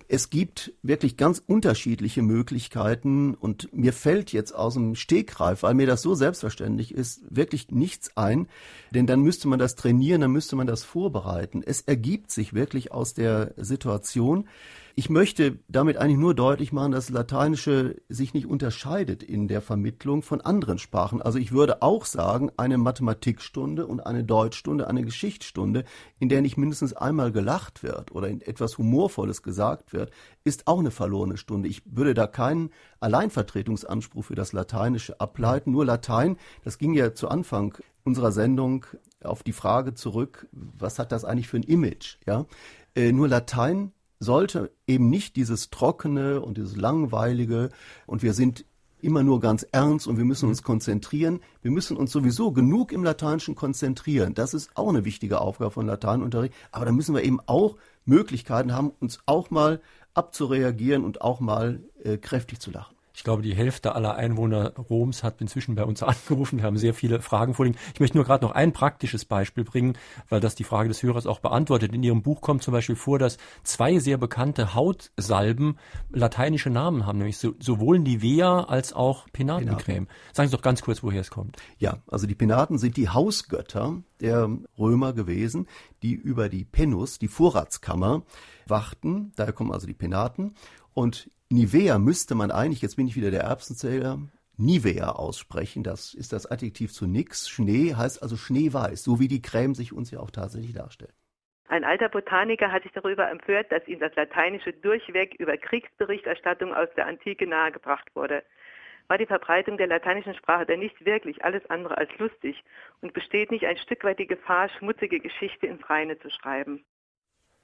Es gibt wirklich ganz unterschiedliche Möglichkeiten und mir fällt jetzt aus dem Stegreif, weil mir das so selbstverständlich ist, wirklich nichts ein, denn dann müsste man das trainieren, dann müsste man das vorbereiten. Es ergibt sich wirklich aus der Situation, ich möchte damit eigentlich nur deutlich machen, dass Lateinische sich nicht unterscheidet in der Vermittlung von anderen Sprachen. Also ich würde auch sagen, eine Mathematikstunde und eine Deutschstunde, eine Geschichtsstunde, in der nicht mindestens einmal gelacht wird oder etwas Humorvolles gesagt wird, ist auch eine verlorene Stunde. Ich würde da keinen Alleinvertretungsanspruch für das Lateinische ableiten. Nur Latein, das ging ja zu Anfang unserer Sendung auf die Frage zurück, was hat das eigentlich für ein Image? Ja, äh, nur Latein sollte eben nicht dieses Trockene und dieses Langweilige und wir sind immer nur ganz ernst und wir müssen uns konzentrieren. Wir müssen uns sowieso genug im Lateinischen konzentrieren. Das ist auch eine wichtige Aufgabe von Lateinunterricht. Aber da müssen wir eben auch Möglichkeiten haben, uns auch mal abzureagieren und auch mal äh, kräftig zu lachen. Ich glaube, die Hälfte aller Einwohner Roms hat inzwischen bei uns [LAUGHS] angerufen. Wir haben sehr viele Fragen vorliegen. Ich möchte nur gerade noch ein praktisches Beispiel bringen, weil das die Frage des Hörers auch beantwortet. In Ihrem Buch kommt zum Beispiel vor, dass zwei sehr bekannte Hautsalben lateinische Namen haben, nämlich so, sowohl Nivea als auch Penatencreme. Penaten. Sagen Sie doch ganz kurz, woher es kommt. Ja, also die Penaten sind die Hausgötter der Römer gewesen, die über die Penus, die Vorratskammer, wachten. Daher kommen also die Penaten. Und Nivea müsste man eigentlich, jetzt bin ich wieder der Erbsenzähler, Nivea aussprechen. Das ist das Adjektiv zu nix. Schnee heißt also schneeweiß, so wie die Creme sich uns ja auch tatsächlich darstellt. Ein alter Botaniker hat sich darüber empört, dass ihm das Lateinische durchweg über Kriegsberichterstattung aus der Antike nahegebracht wurde. war die Verbreitung der lateinischen Sprache denn nicht wirklich alles andere als lustig und besteht nicht ein Stück weit die Gefahr, schmutzige Geschichte ins Reine zu schreiben?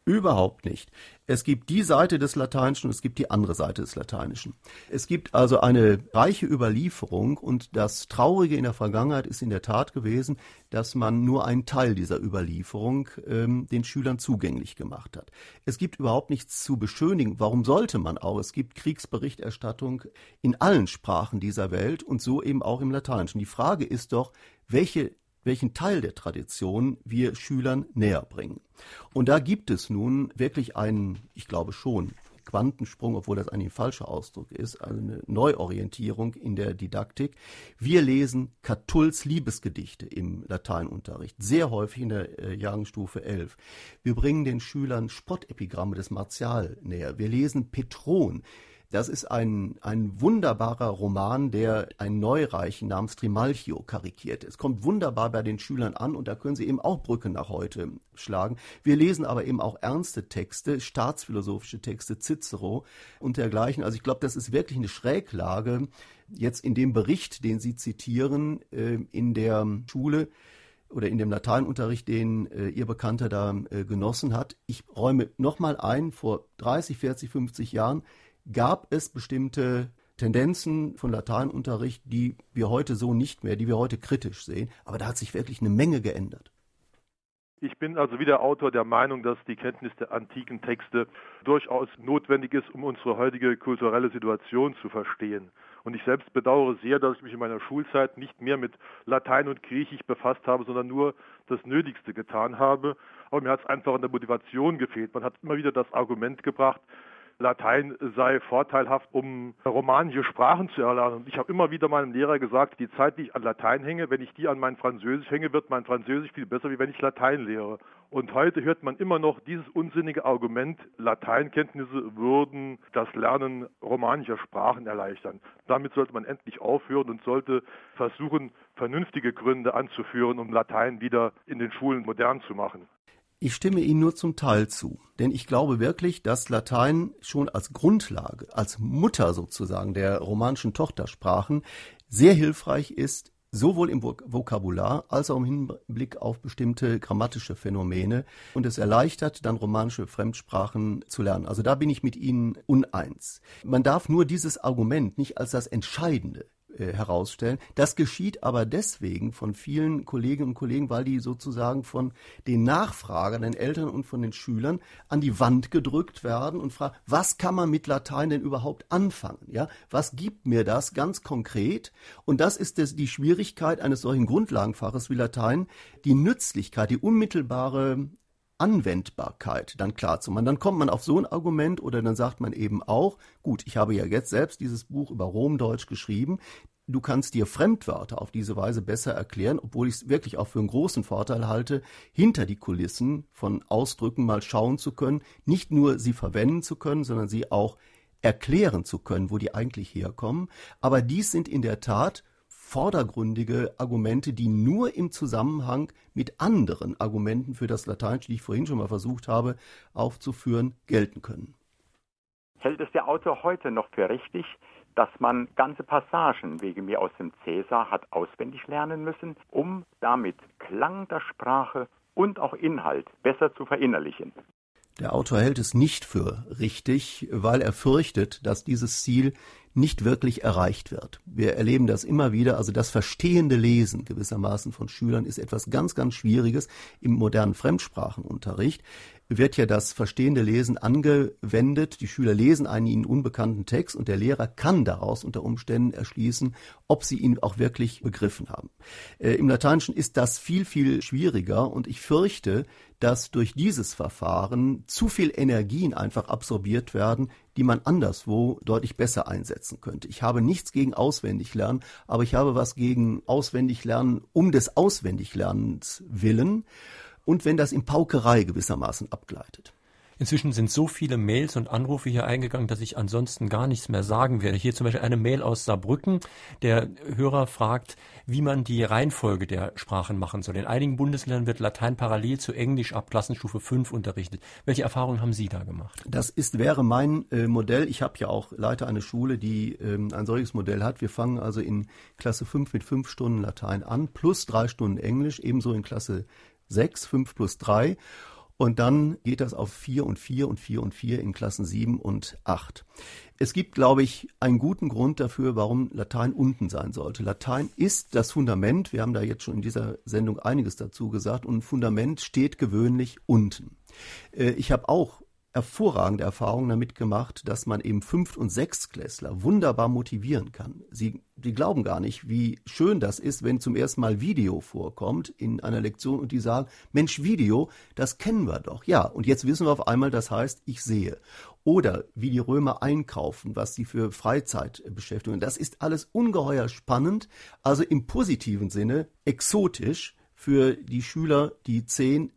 Überhaupt nicht. Es gibt die Seite des Lateinischen und es gibt die andere Seite des Lateinischen. Es gibt also eine reiche Überlieferung und das Traurige in der Vergangenheit ist in der Tat gewesen, dass man nur einen Teil dieser Überlieferung ähm, den Schülern zugänglich gemacht hat. Es gibt überhaupt nichts zu beschönigen. Warum sollte man auch? Es gibt Kriegsberichterstattung in allen Sprachen dieser Welt und so eben auch im Lateinischen. Die Frage ist doch, welche welchen Teil der Tradition wir Schülern näher bringen. Und da gibt es nun wirklich einen, ich glaube schon, Quantensprung, obwohl das eigentlich ein falscher Ausdruck ist, also eine Neuorientierung in der Didaktik. Wir lesen Catulls Liebesgedichte im Lateinunterricht, sehr häufig in der äh, Jahrgangsstufe 11. Wir bringen den Schülern Spottepigramme des Martial näher. Wir lesen Petron. Das ist ein, ein wunderbarer Roman, der ein Neureichen namens Trimalchio karikiert. Es kommt wunderbar bei den Schülern an und da können sie eben auch Brücken nach heute schlagen. Wir lesen aber eben auch ernste Texte, staatsphilosophische Texte, Cicero und dergleichen. Also ich glaube, das ist wirklich eine Schräglage jetzt in dem Bericht, den Sie zitieren, äh, in der Schule oder in dem Lateinunterricht, den äh, Ihr Bekannter da äh, genossen hat. Ich räume nochmal ein, vor 30, 40, 50 Jahren gab es bestimmte Tendenzen von Lateinunterricht, die wir heute so nicht mehr, die wir heute kritisch sehen. Aber da hat sich wirklich eine Menge geändert. Ich bin also wieder Autor der Meinung, dass die Kenntnis der antiken Texte durchaus notwendig ist, um unsere heutige kulturelle Situation zu verstehen. Und ich selbst bedauere sehr, dass ich mich in meiner Schulzeit nicht mehr mit Latein und Griechisch befasst habe, sondern nur das Nötigste getan habe. Aber mir hat es einfach an der Motivation gefehlt. Man hat immer wieder das Argument gebracht, Latein sei vorteilhaft, um romanische Sprachen zu erlernen. Und ich habe immer wieder meinem Lehrer gesagt, die Zeit, die ich an Latein hänge, wenn ich die an mein Französisch hänge, wird mein Französisch viel besser, wie wenn ich Latein lehre. Und heute hört man immer noch dieses unsinnige Argument, Lateinkenntnisse würden das Lernen romanischer Sprachen erleichtern. Damit sollte man endlich aufhören und sollte versuchen, vernünftige Gründe anzuführen, um Latein wieder in den Schulen modern zu machen. Ich stimme Ihnen nur zum Teil zu, denn ich glaube wirklich, dass Latein schon als Grundlage, als Mutter sozusagen der romanischen Tochtersprachen sehr hilfreich ist, sowohl im Vokabular als auch im Hinblick auf bestimmte grammatische Phänomene und es erleichtert dann romanische Fremdsprachen zu lernen. Also da bin ich mit Ihnen uneins. Man darf nur dieses Argument nicht als das Entscheidende äh, herausstellen. Das geschieht aber deswegen von vielen Kolleginnen und Kollegen, weil die sozusagen von den Nachfragern, den Eltern und von den Schülern an die Wand gedrückt werden und fragen, was kann man mit Latein denn überhaupt anfangen? Ja, was gibt mir das ganz konkret? Und das ist das, die Schwierigkeit eines solchen Grundlagenfaches wie Latein, die Nützlichkeit, die unmittelbare Anwendbarkeit dann klar zu machen. Dann kommt man auf so ein Argument oder dann sagt man eben auch, gut, ich habe ja jetzt selbst dieses Buch über Romdeutsch geschrieben. Du kannst dir Fremdwörter auf diese Weise besser erklären, obwohl ich es wirklich auch für einen großen Vorteil halte, hinter die Kulissen von Ausdrücken mal schauen zu können, nicht nur sie verwenden zu können, sondern sie auch erklären zu können, wo die eigentlich herkommen. Aber dies sind in der Tat vordergründige Argumente, die nur im Zusammenhang mit anderen Argumenten für das Lateinische, die ich vorhin schon mal versucht habe aufzuführen, gelten können. Hält es der Autor heute noch für richtig, dass man ganze Passagen wegen mir aus dem Cäsar hat auswendig lernen müssen, um damit Klang der Sprache und auch Inhalt besser zu verinnerlichen? Der Autor hält es nicht für richtig, weil er fürchtet, dass dieses Ziel nicht wirklich erreicht wird. Wir erleben das immer wieder. Also das verstehende Lesen gewissermaßen von Schülern ist etwas ganz, ganz Schwieriges im modernen Fremdsprachenunterricht wird ja das verstehende Lesen angewendet. Die Schüler lesen einen ihnen unbekannten Text und der Lehrer kann daraus unter Umständen erschließen, ob sie ihn auch wirklich begriffen haben. Äh, Im Lateinischen ist das viel, viel schwieriger und ich fürchte, dass durch dieses Verfahren zu viel Energien einfach absorbiert werden, die man anderswo deutlich besser einsetzen könnte. Ich habe nichts gegen Auswendiglernen, aber ich habe was gegen Auswendiglernen um des Auswendiglernens willen und wenn das in Paukerei gewissermaßen abgleitet. Inzwischen sind so viele Mails und Anrufe hier eingegangen, dass ich ansonsten gar nichts mehr sagen werde. Hier zum Beispiel eine Mail aus Saarbrücken. Der Hörer fragt, wie man die Reihenfolge der Sprachen machen soll. In einigen Bundesländern wird Latein parallel zu Englisch ab Klassenstufe 5 unterrichtet. Welche Erfahrungen haben Sie da gemacht? Das ist, wäre mein äh, Modell. Ich habe ja auch Leiter eine Schule, die ähm, ein solches Modell hat. Wir fangen also in Klasse 5 mit 5 Stunden Latein an, plus drei Stunden Englisch, ebenso in Klasse 6, 5 plus 3. Und dann geht das auf 4 und 4 und 4 und 4 in Klassen 7 und 8. Es gibt, glaube ich, einen guten Grund dafür, warum Latein unten sein sollte. Latein ist das Fundament. Wir haben da jetzt schon in dieser Sendung einiges dazu gesagt. Und ein Fundament steht gewöhnlich unten. Äh, ich habe auch hervorragende Erfahrungen damit gemacht, dass man eben Fünft- und Sechstklässler wunderbar motivieren kann. Sie, die glauben gar nicht, wie schön das ist, wenn zum ersten Mal Video vorkommt in einer Lektion und die sagen, Mensch, Video, das kennen wir doch. Ja, und jetzt wissen wir auf einmal, das heißt, ich sehe. Oder wie die Römer einkaufen, was sie für Freizeitbeschäftigungen. Das ist alles ungeheuer spannend, also im positiven Sinne exotisch für die Schüler, die zehn,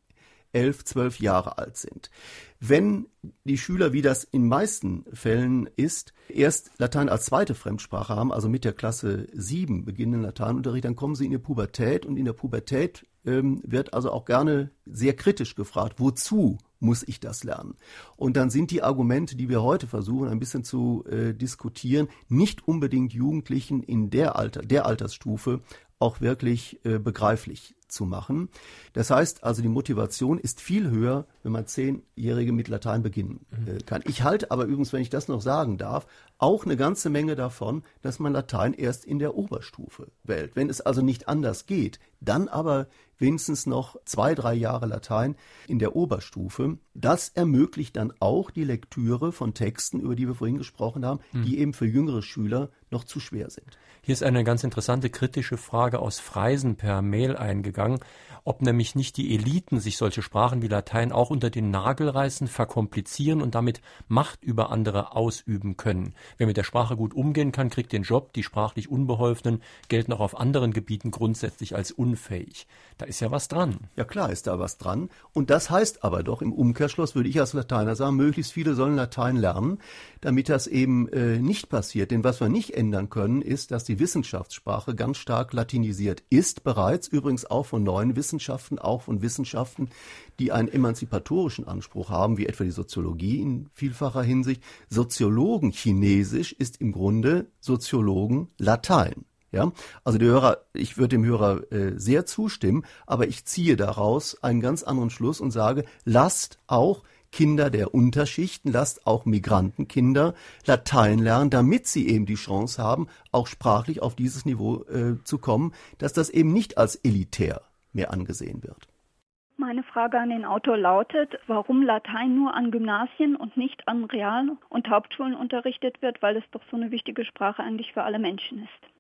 elf, zwölf Jahre alt sind. Wenn die Schüler, wie das in meisten Fällen ist, erst Latein als zweite Fremdsprache haben, also mit der Klasse 7 beginnen Lateinunterricht, dann kommen sie in die Pubertät und in der Pubertät ähm, wird also auch gerne sehr kritisch gefragt, wozu muss ich das lernen? Und dann sind die Argumente, die wir heute versuchen, ein bisschen zu äh, diskutieren, nicht unbedingt Jugendlichen in der Alter, der Altersstufe auch wirklich äh, begreiflich zu machen. Das heißt also, die Motivation ist viel höher, wenn man Zehnjährige mit Latein beginnen äh, mhm. kann. Ich halte aber übrigens, wenn ich das noch sagen darf, auch eine ganze Menge davon, dass man Latein erst in der Oberstufe wählt. Wenn es also nicht anders geht, dann aber wenigstens noch zwei, drei Jahre Latein in der Oberstufe. Das ermöglicht dann auch die Lektüre von Texten, über die wir vorhin gesprochen haben, mhm. die eben für jüngere Schüler noch zu schwer sind. Hier ist eine ganz interessante kritische Frage aus Freisen per Mail eingegangen, ob nämlich nicht die Eliten sich solche Sprachen wie Latein auch unter den Nagel reißen, verkomplizieren und damit Macht über andere ausüben können. Wer mit der Sprache gut umgehen kann, kriegt den Job, die sprachlich Unbeholfenen gelten auch auf anderen Gebieten grundsätzlich als unfähig. Da ist ja was dran. Ja klar ist da was dran. Und das heißt aber doch im Umkehrschluss, würde ich als Lateiner sagen, möglichst viele sollen Latein lernen, damit das eben äh, nicht passiert. Denn was wir nicht ändern können, ist, dass die Wissenschaftssprache ganz stark latinisiert ist, bereits übrigens auch von neuen Wissenschaften, auch von Wissenschaften, die einen emanzipatorischen Anspruch haben, wie etwa die Soziologie in vielfacher Hinsicht. Soziologen Chinesisch ist im Grunde Soziologen Latein. Ja, also der Hörer, ich würde dem Hörer äh, sehr zustimmen, aber ich ziehe daraus einen ganz anderen Schluss und sage, lasst auch Kinder der Unterschichten, lasst auch Migrantenkinder Latein lernen, damit sie eben die Chance haben, auch sprachlich auf dieses Niveau äh, zu kommen, dass das eben nicht als elitär mehr angesehen wird. Meine Frage an den Autor lautet, warum Latein nur an Gymnasien und nicht an Real- und Hauptschulen unterrichtet wird, weil es doch so eine wichtige Sprache eigentlich für alle Menschen ist.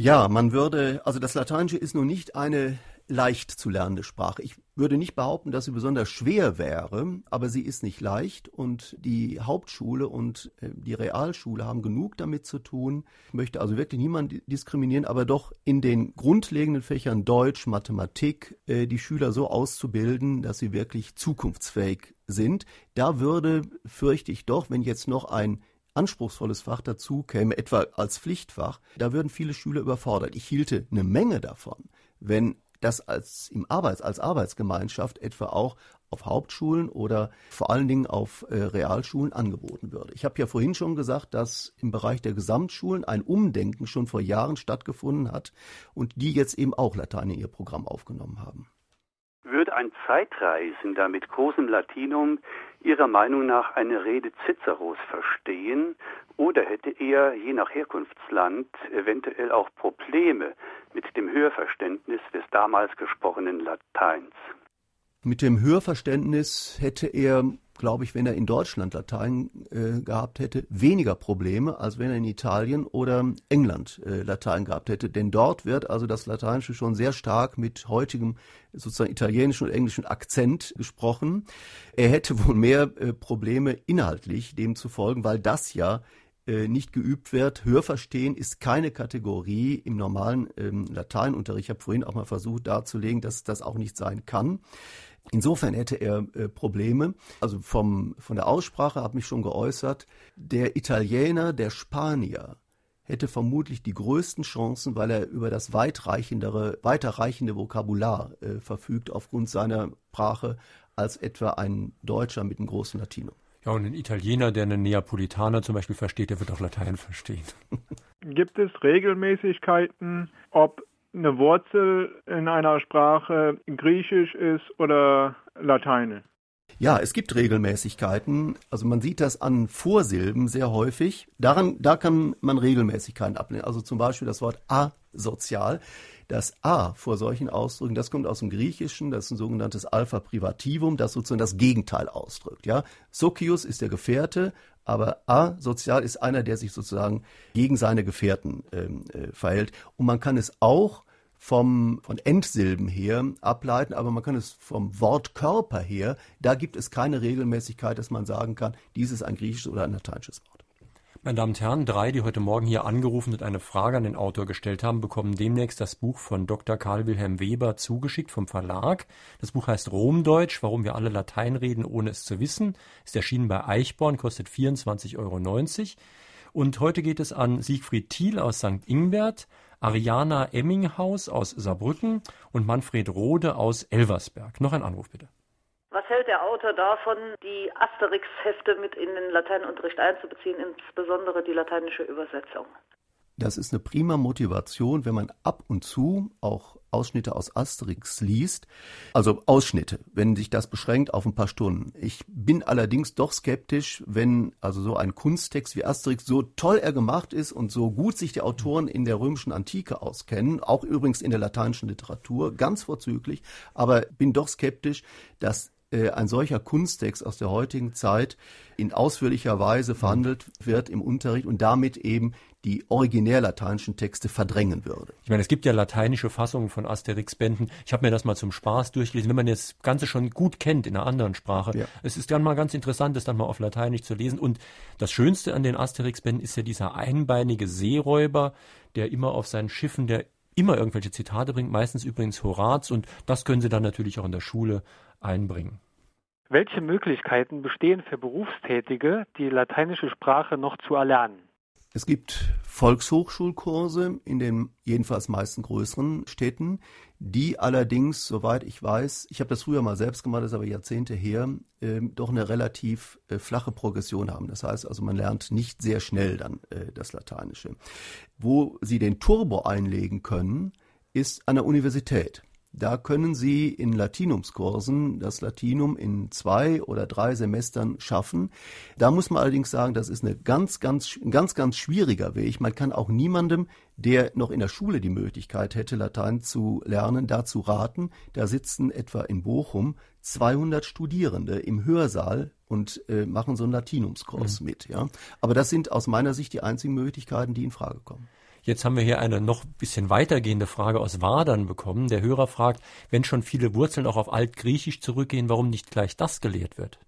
Ja, man würde, also das Lateinische ist nun nicht eine leicht zu lernende Sprache. Ich würde nicht behaupten, dass sie besonders schwer wäre, aber sie ist nicht leicht und die Hauptschule und äh, die Realschule haben genug damit zu tun. Ich möchte also wirklich niemanden diskriminieren, aber doch in den grundlegenden Fächern Deutsch, Mathematik äh, die Schüler so auszubilden, dass sie wirklich zukunftsfähig sind. Da würde, fürchte ich doch, wenn jetzt noch ein anspruchsvolles Fach dazu käme, etwa als Pflichtfach, da würden viele Schüler überfordert. Ich hielte eine Menge davon, wenn das als im Arbeits als Arbeitsgemeinschaft etwa auch auf Hauptschulen oder vor allen Dingen auf äh, Realschulen angeboten würde. Ich habe ja vorhin schon gesagt, dass im Bereich der Gesamtschulen ein Umdenken schon vor Jahren stattgefunden hat und die jetzt eben auch Latein in ihr Programm aufgenommen haben. Würde ein Zeitreisender mit großem Latinum Ihrer Meinung nach eine Rede Ciceros verstehen oder hätte er je nach Herkunftsland eventuell auch Probleme mit dem Hörverständnis des damals gesprochenen Lateins? Mit dem Hörverständnis hätte er glaube ich, wenn er in Deutschland Latein äh, gehabt hätte, weniger Probleme, als wenn er in Italien oder England äh, Latein gehabt hätte. Denn dort wird also das Lateinische schon sehr stark mit heutigem sozusagen italienischen und englischen Akzent gesprochen. Er hätte wohl mehr äh, Probleme inhaltlich dem zu folgen, weil das ja äh, nicht geübt wird. Hörverstehen ist keine Kategorie im normalen ähm, Lateinunterricht. Ich habe vorhin auch mal versucht darzulegen, dass das auch nicht sein kann. Insofern hätte er äh, Probleme. Also vom, von der Aussprache habe ich schon geäußert. Der Italiener, der Spanier hätte vermutlich die größten Chancen, weil er über das weitreichendere, weiterreichende Vokabular äh, verfügt aufgrund seiner Sprache als etwa ein Deutscher mit einem großen Latinum. Ja, und ein Italiener, der einen Neapolitaner zum Beispiel versteht, der wird auch Latein verstehen. Gibt es Regelmäßigkeiten, ob eine Wurzel in einer Sprache Griechisch ist oder Lateinisch? Ja, es gibt Regelmäßigkeiten. Also man sieht das an Vorsilben sehr häufig. Daran, da kann man Regelmäßigkeiten ablehnen. Also zum Beispiel das Wort asozial. Das A vor solchen Ausdrücken, das kommt aus dem Griechischen, das ist ein sogenanntes Alpha Privativum, das sozusagen das Gegenteil ausdrückt. Ja, Sokius ist der Gefährte, aber asozial ist einer, der sich sozusagen gegen seine Gefährten ähm, äh, verhält. Und man kann es auch vom, von Endsilben her ableiten, aber man kann es vom Wortkörper her, da gibt es keine Regelmäßigkeit, dass man sagen kann, dies ist ein griechisches oder ein lateinisches Wort. Meine Damen und Herren, drei, die heute Morgen hier angerufen und eine Frage an den Autor gestellt haben, bekommen demnächst das Buch von Dr. Karl Wilhelm Weber zugeschickt vom Verlag. Das Buch heißt Romdeutsch, warum wir alle Latein reden, ohne es zu wissen. Ist erschienen bei Eichborn, kostet 24,90 Euro. Und heute geht es an Siegfried Thiel aus St. Ingbert, Ariana Emminghaus aus Saarbrücken und Manfred Rode aus Elversberg. Noch ein Anruf bitte. Was hält der Autor davon, die Asterix-Hefte mit in den Lateinunterricht einzubeziehen, insbesondere die lateinische Übersetzung? Das ist eine prima Motivation, wenn man ab und zu auch Ausschnitte aus Asterix liest. Also Ausschnitte, wenn sich das beschränkt auf ein paar Stunden. Ich bin allerdings doch skeptisch, wenn also so ein Kunsttext wie Asterix so toll er gemacht ist und so gut sich die Autoren in der römischen Antike auskennen, auch übrigens in der lateinischen Literatur, ganz vorzüglich, aber bin doch skeptisch, dass äh, ein solcher Kunsttext aus der heutigen Zeit in ausführlicher Weise verhandelt wird im Unterricht und damit eben die originär lateinischen Texte verdrängen würde. Ich meine, es gibt ja lateinische Fassungen von Asterix-Bänden. Ich habe mir das mal zum Spaß durchgelesen. Wenn man das Ganze schon gut kennt in einer anderen Sprache, ja. es ist dann mal ganz interessant, das dann mal auf Lateinisch zu lesen. Und das Schönste an den Asterix-Bänden ist ja dieser einbeinige Seeräuber, der immer auf seinen Schiffen, der immer irgendwelche Zitate bringt, meistens übrigens Horaz. Und das können Sie dann natürlich auch in der Schule einbringen. Welche Möglichkeiten bestehen für Berufstätige, die lateinische Sprache noch zu erlernen? Es gibt Volkshochschulkurse in den jedenfalls meisten größeren Städten, die allerdings, soweit ich weiß, ich habe das früher mal selbst gemacht, das ist aber Jahrzehnte her, äh, doch eine relativ äh, flache Progression haben. Das heißt also, man lernt nicht sehr schnell dann äh, das Lateinische. Wo Sie den Turbo einlegen können, ist an der Universität. Da können Sie in Latinumskursen das Latinum in zwei oder drei Semestern schaffen. Da muss man allerdings sagen, das ist eine ganz, ganz, ganz, ganz schwieriger Weg. Man kann auch niemandem, der noch in der Schule die Möglichkeit hätte, Latein zu lernen, dazu raten. Da sitzen etwa in Bochum 200 Studierende im Hörsaal und äh, machen so einen Latinumskurs mhm. mit. Ja, aber das sind aus meiner Sicht die einzigen Möglichkeiten, die in Frage kommen. Jetzt haben wir hier eine noch bisschen weitergehende Frage aus Wadern bekommen. Der Hörer fragt, wenn schon viele Wurzeln auch auf Altgriechisch zurückgehen, warum nicht gleich das gelehrt wird?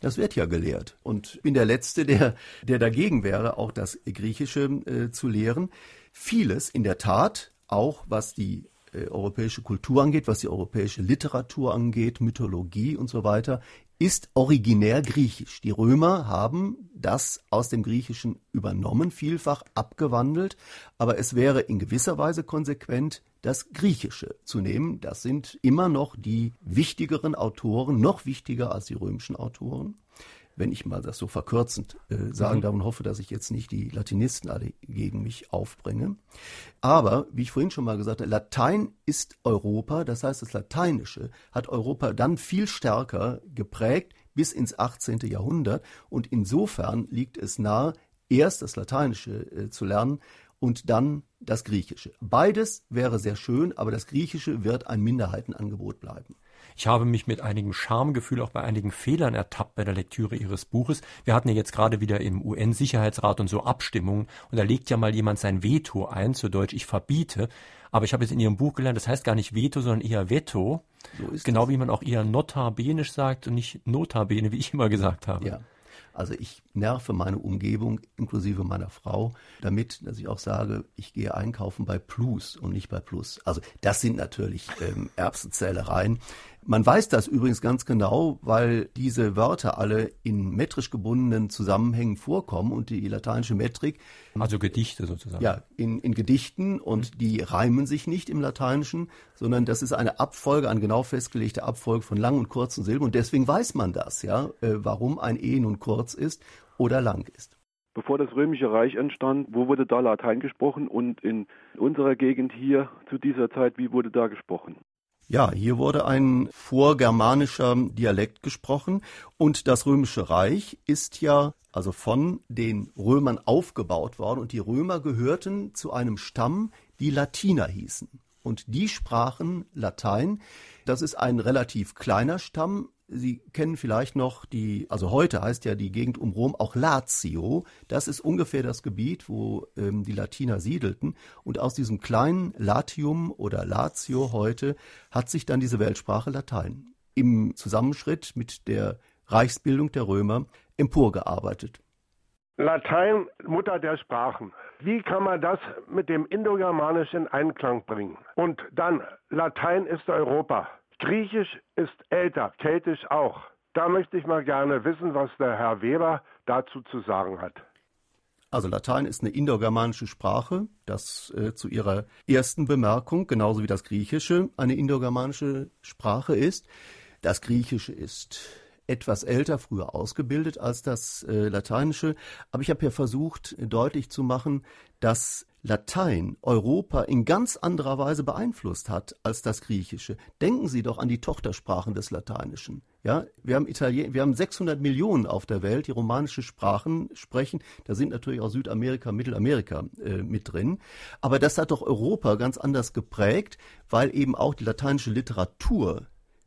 Das wird ja gelehrt. Und ich bin der Letzte, der, der dagegen wäre, auch das Griechische äh, zu lehren. Vieles in der Tat, auch was die äh, europäische Kultur angeht, was die europäische Literatur angeht, Mythologie und so weiter, ist originär griechisch. Die Römer haben das aus dem Griechischen übernommen, vielfach abgewandelt, aber es wäre in gewisser Weise konsequent, das Griechische zu nehmen. Das sind immer noch die wichtigeren Autoren, noch wichtiger als die römischen Autoren wenn ich mal das so verkürzend äh, sagen mhm. darf und hoffe, dass ich jetzt nicht die Latinisten alle gegen mich aufbringe. Aber, wie ich vorhin schon mal gesagt habe, Latein ist Europa, das heißt, das Lateinische hat Europa dann viel stärker geprägt bis ins 18. Jahrhundert und insofern liegt es nahe, erst das Lateinische äh, zu lernen und dann das Griechische. Beides wäre sehr schön, aber das Griechische wird ein Minderheitenangebot bleiben. Ich habe mich mit einigem Schamgefühl auch bei einigen Fehlern ertappt bei der Lektüre Ihres Buches. Wir hatten ja jetzt gerade wieder im UN-Sicherheitsrat und so Abstimmungen und da legt ja mal jemand sein Veto ein, zu Deutsch ich verbiete. Aber ich habe jetzt in Ihrem Buch gelernt, das heißt gar nicht Veto, sondern eher Veto. So genau das. wie man auch eher notabenisch sagt und nicht notabene, wie ich immer gesagt habe. Ja. Also ich nerve meine Umgebung inklusive meiner Frau damit, dass ich auch sage, ich gehe einkaufen bei Plus und nicht bei Plus. Also das sind natürlich ähm, Erbsenzählereien. Man weiß das übrigens ganz genau, weil diese Wörter alle in metrisch gebundenen Zusammenhängen vorkommen und die lateinische Metrik. Also Gedichte sozusagen. Ja, in, in Gedichten und mhm. die reimen sich nicht im Lateinischen, sondern das ist eine Abfolge, eine genau festgelegte Abfolge von langen und kurzen Silben und deswegen weiß man das, ja, äh, warum ein E nun kurz ist oder lang ist. Bevor das Römische Reich entstand, wo wurde da Latein gesprochen und in unserer Gegend hier zu dieser Zeit, wie wurde da gesprochen? Ja, hier wurde ein vorgermanischer Dialekt gesprochen und das Römische Reich ist ja also von den Römern aufgebaut worden und die Römer gehörten zu einem Stamm, die Latiner hießen. Und die sprachen Latein. Das ist ein relativ kleiner Stamm, Sie kennen vielleicht noch die, also heute heißt ja die Gegend um Rom auch Lazio. Das ist ungefähr das Gebiet, wo ähm, die Latiner siedelten. Und aus diesem kleinen Latium oder Lazio heute hat sich dann diese Weltsprache Latein im Zusammenschritt mit der Reichsbildung der Römer emporgearbeitet. Latein, Mutter der Sprachen. Wie kann man das mit dem Indogermanisch in Einklang bringen? Und dann, Latein ist Europa. Griechisch ist älter, Keltisch auch. Da möchte ich mal gerne wissen, was der Herr Weber dazu zu sagen hat. Also Latein ist eine indogermanische Sprache, das äh, zu Ihrer ersten Bemerkung, genauso wie das Griechische eine indogermanische Sprache ist. Das Griechische ist etwas älter, früher ausgebildet als das äh, Lateinische, aber ich habe ja versucht deutlich zu machen, dass Latein Europa in ganz anderer Weise beeinflusst hat als das Griechische. Denken Sie doch an die Tochtersprachen des Lateinischen. Ja, wir haben Italien, wir haben 600 Millionen auf der Welt, die romanische Sprachen sprechen. Da sind natürlich auch Südamerika, Mittelamerika äh, mit drin. Aber das hat doch Europa ganz anders geprägt, weil eben auch die lateinische Literatur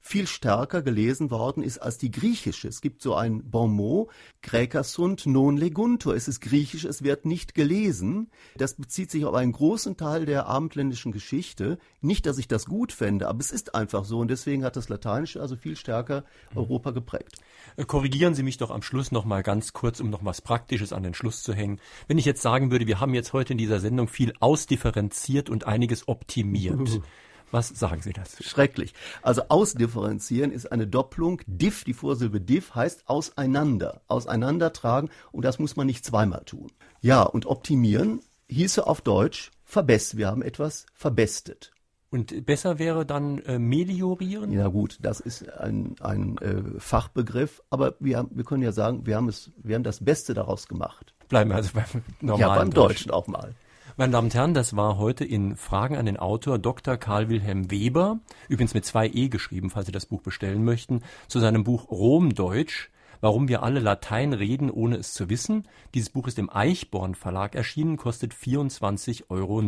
viel stärker gelesen worden ist als die griechische. Es gibt so ein Bonmot, Gräkersund non leguntur. Es ist griechisch, es wird nicht gelesen. Das bezieht sich auf einen großen Teil der abendländischen Geschichte. Nicht, dass ich das gut fände, aber es ist einfach so und deswegen hat das Lateinische also viel stärker Europa geprägt. Äh, korrigieren Sie mich doch am Schluss noch mal ganz kurz, um noch was Praktisches an den Schluss zu hängen. Wenn ich jetzt sagen würde, wir haben jetzt heute in dieser Sendung viel ausdifferenziert und einiges optimiert. [LAUGHS] Was sagen Sie dazu? Schrecklich. Also ausdifferenzieren ist eine Doppelung. Diff, die Vorsilbe diff, heißt auseinander. Auseinandertragen und das muss man nicht zweimal tun. Ja, und optimieren hieße auf Deutsch verbessern. Wir haben etwas verbestet. Und besser wäre dann äh, meliorieren? Ja gut, das ist ein, ein äh, Fachbegriff, aber wir, wir können ja sagen, wir haben, es, wir haben das Beste daraus gemacht. Bleiben wir also beim normalen Ja, beim Deutschen auch mal. Meine Damen und Herren, das war heute in Fragen an den Autor Dr. Karl Wilhelm Weber, übrigens mit zwei E geschrieben, falls Sie das Buch bestellen möchten, zu seinem Buch Romdeutsch, Warum wir alle Latein reden, ohne es zu wissen. Dieses Buch ist im Eichborn Verlag erschienen, kostet 24,90 Euro.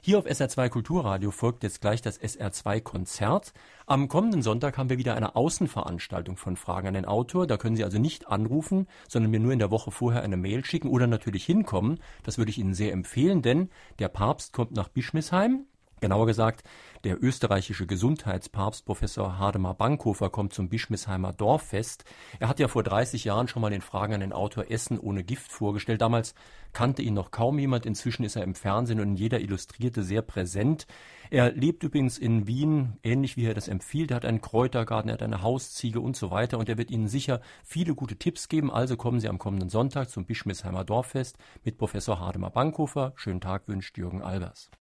Hier auf SR2 Kulturradio folgt jetzt gleich das SR2 Konzert. Am kommenden Sonntag haben wir wieder eine Außenveranstaltung von Fragen an den Autor. Da können Sie also nicht anrufen, sondern mir nur in der Woche vorher eine Mail schicken oder natürlich hinkommen. Das würde ich Ihnen sehr empfehlen, denn der Papst kommt nach Bischmisheim. Genauer gesagt, der österreichische Gesundheitspapst Professor Hademar Bankhofer kommt zum Bischmisheimer Dorffest. Er hat ja vor 30 Jahren schon mal den Fragen an den Autor Essen ohne Gift vorgestellt. Damals kannte ihn noch kaum jemand. Inzwischen ist er im Fernsehen und in jeder Illustrierte sehr präsent. Er lebt übrigens in Wien, ähnlich wie er das empfiehlt. Er hat einen Kräutergarten, er hat eine Hausziege und so weiter. Und er wird Ihnen sicher viele gute Tipps geben. Also kommen Sie am kommenden Sonntag zum Bischmisheimer Dorffest mit Professor Hademar Bankhofer. Schönen Tag wünscht Jürgen Albers.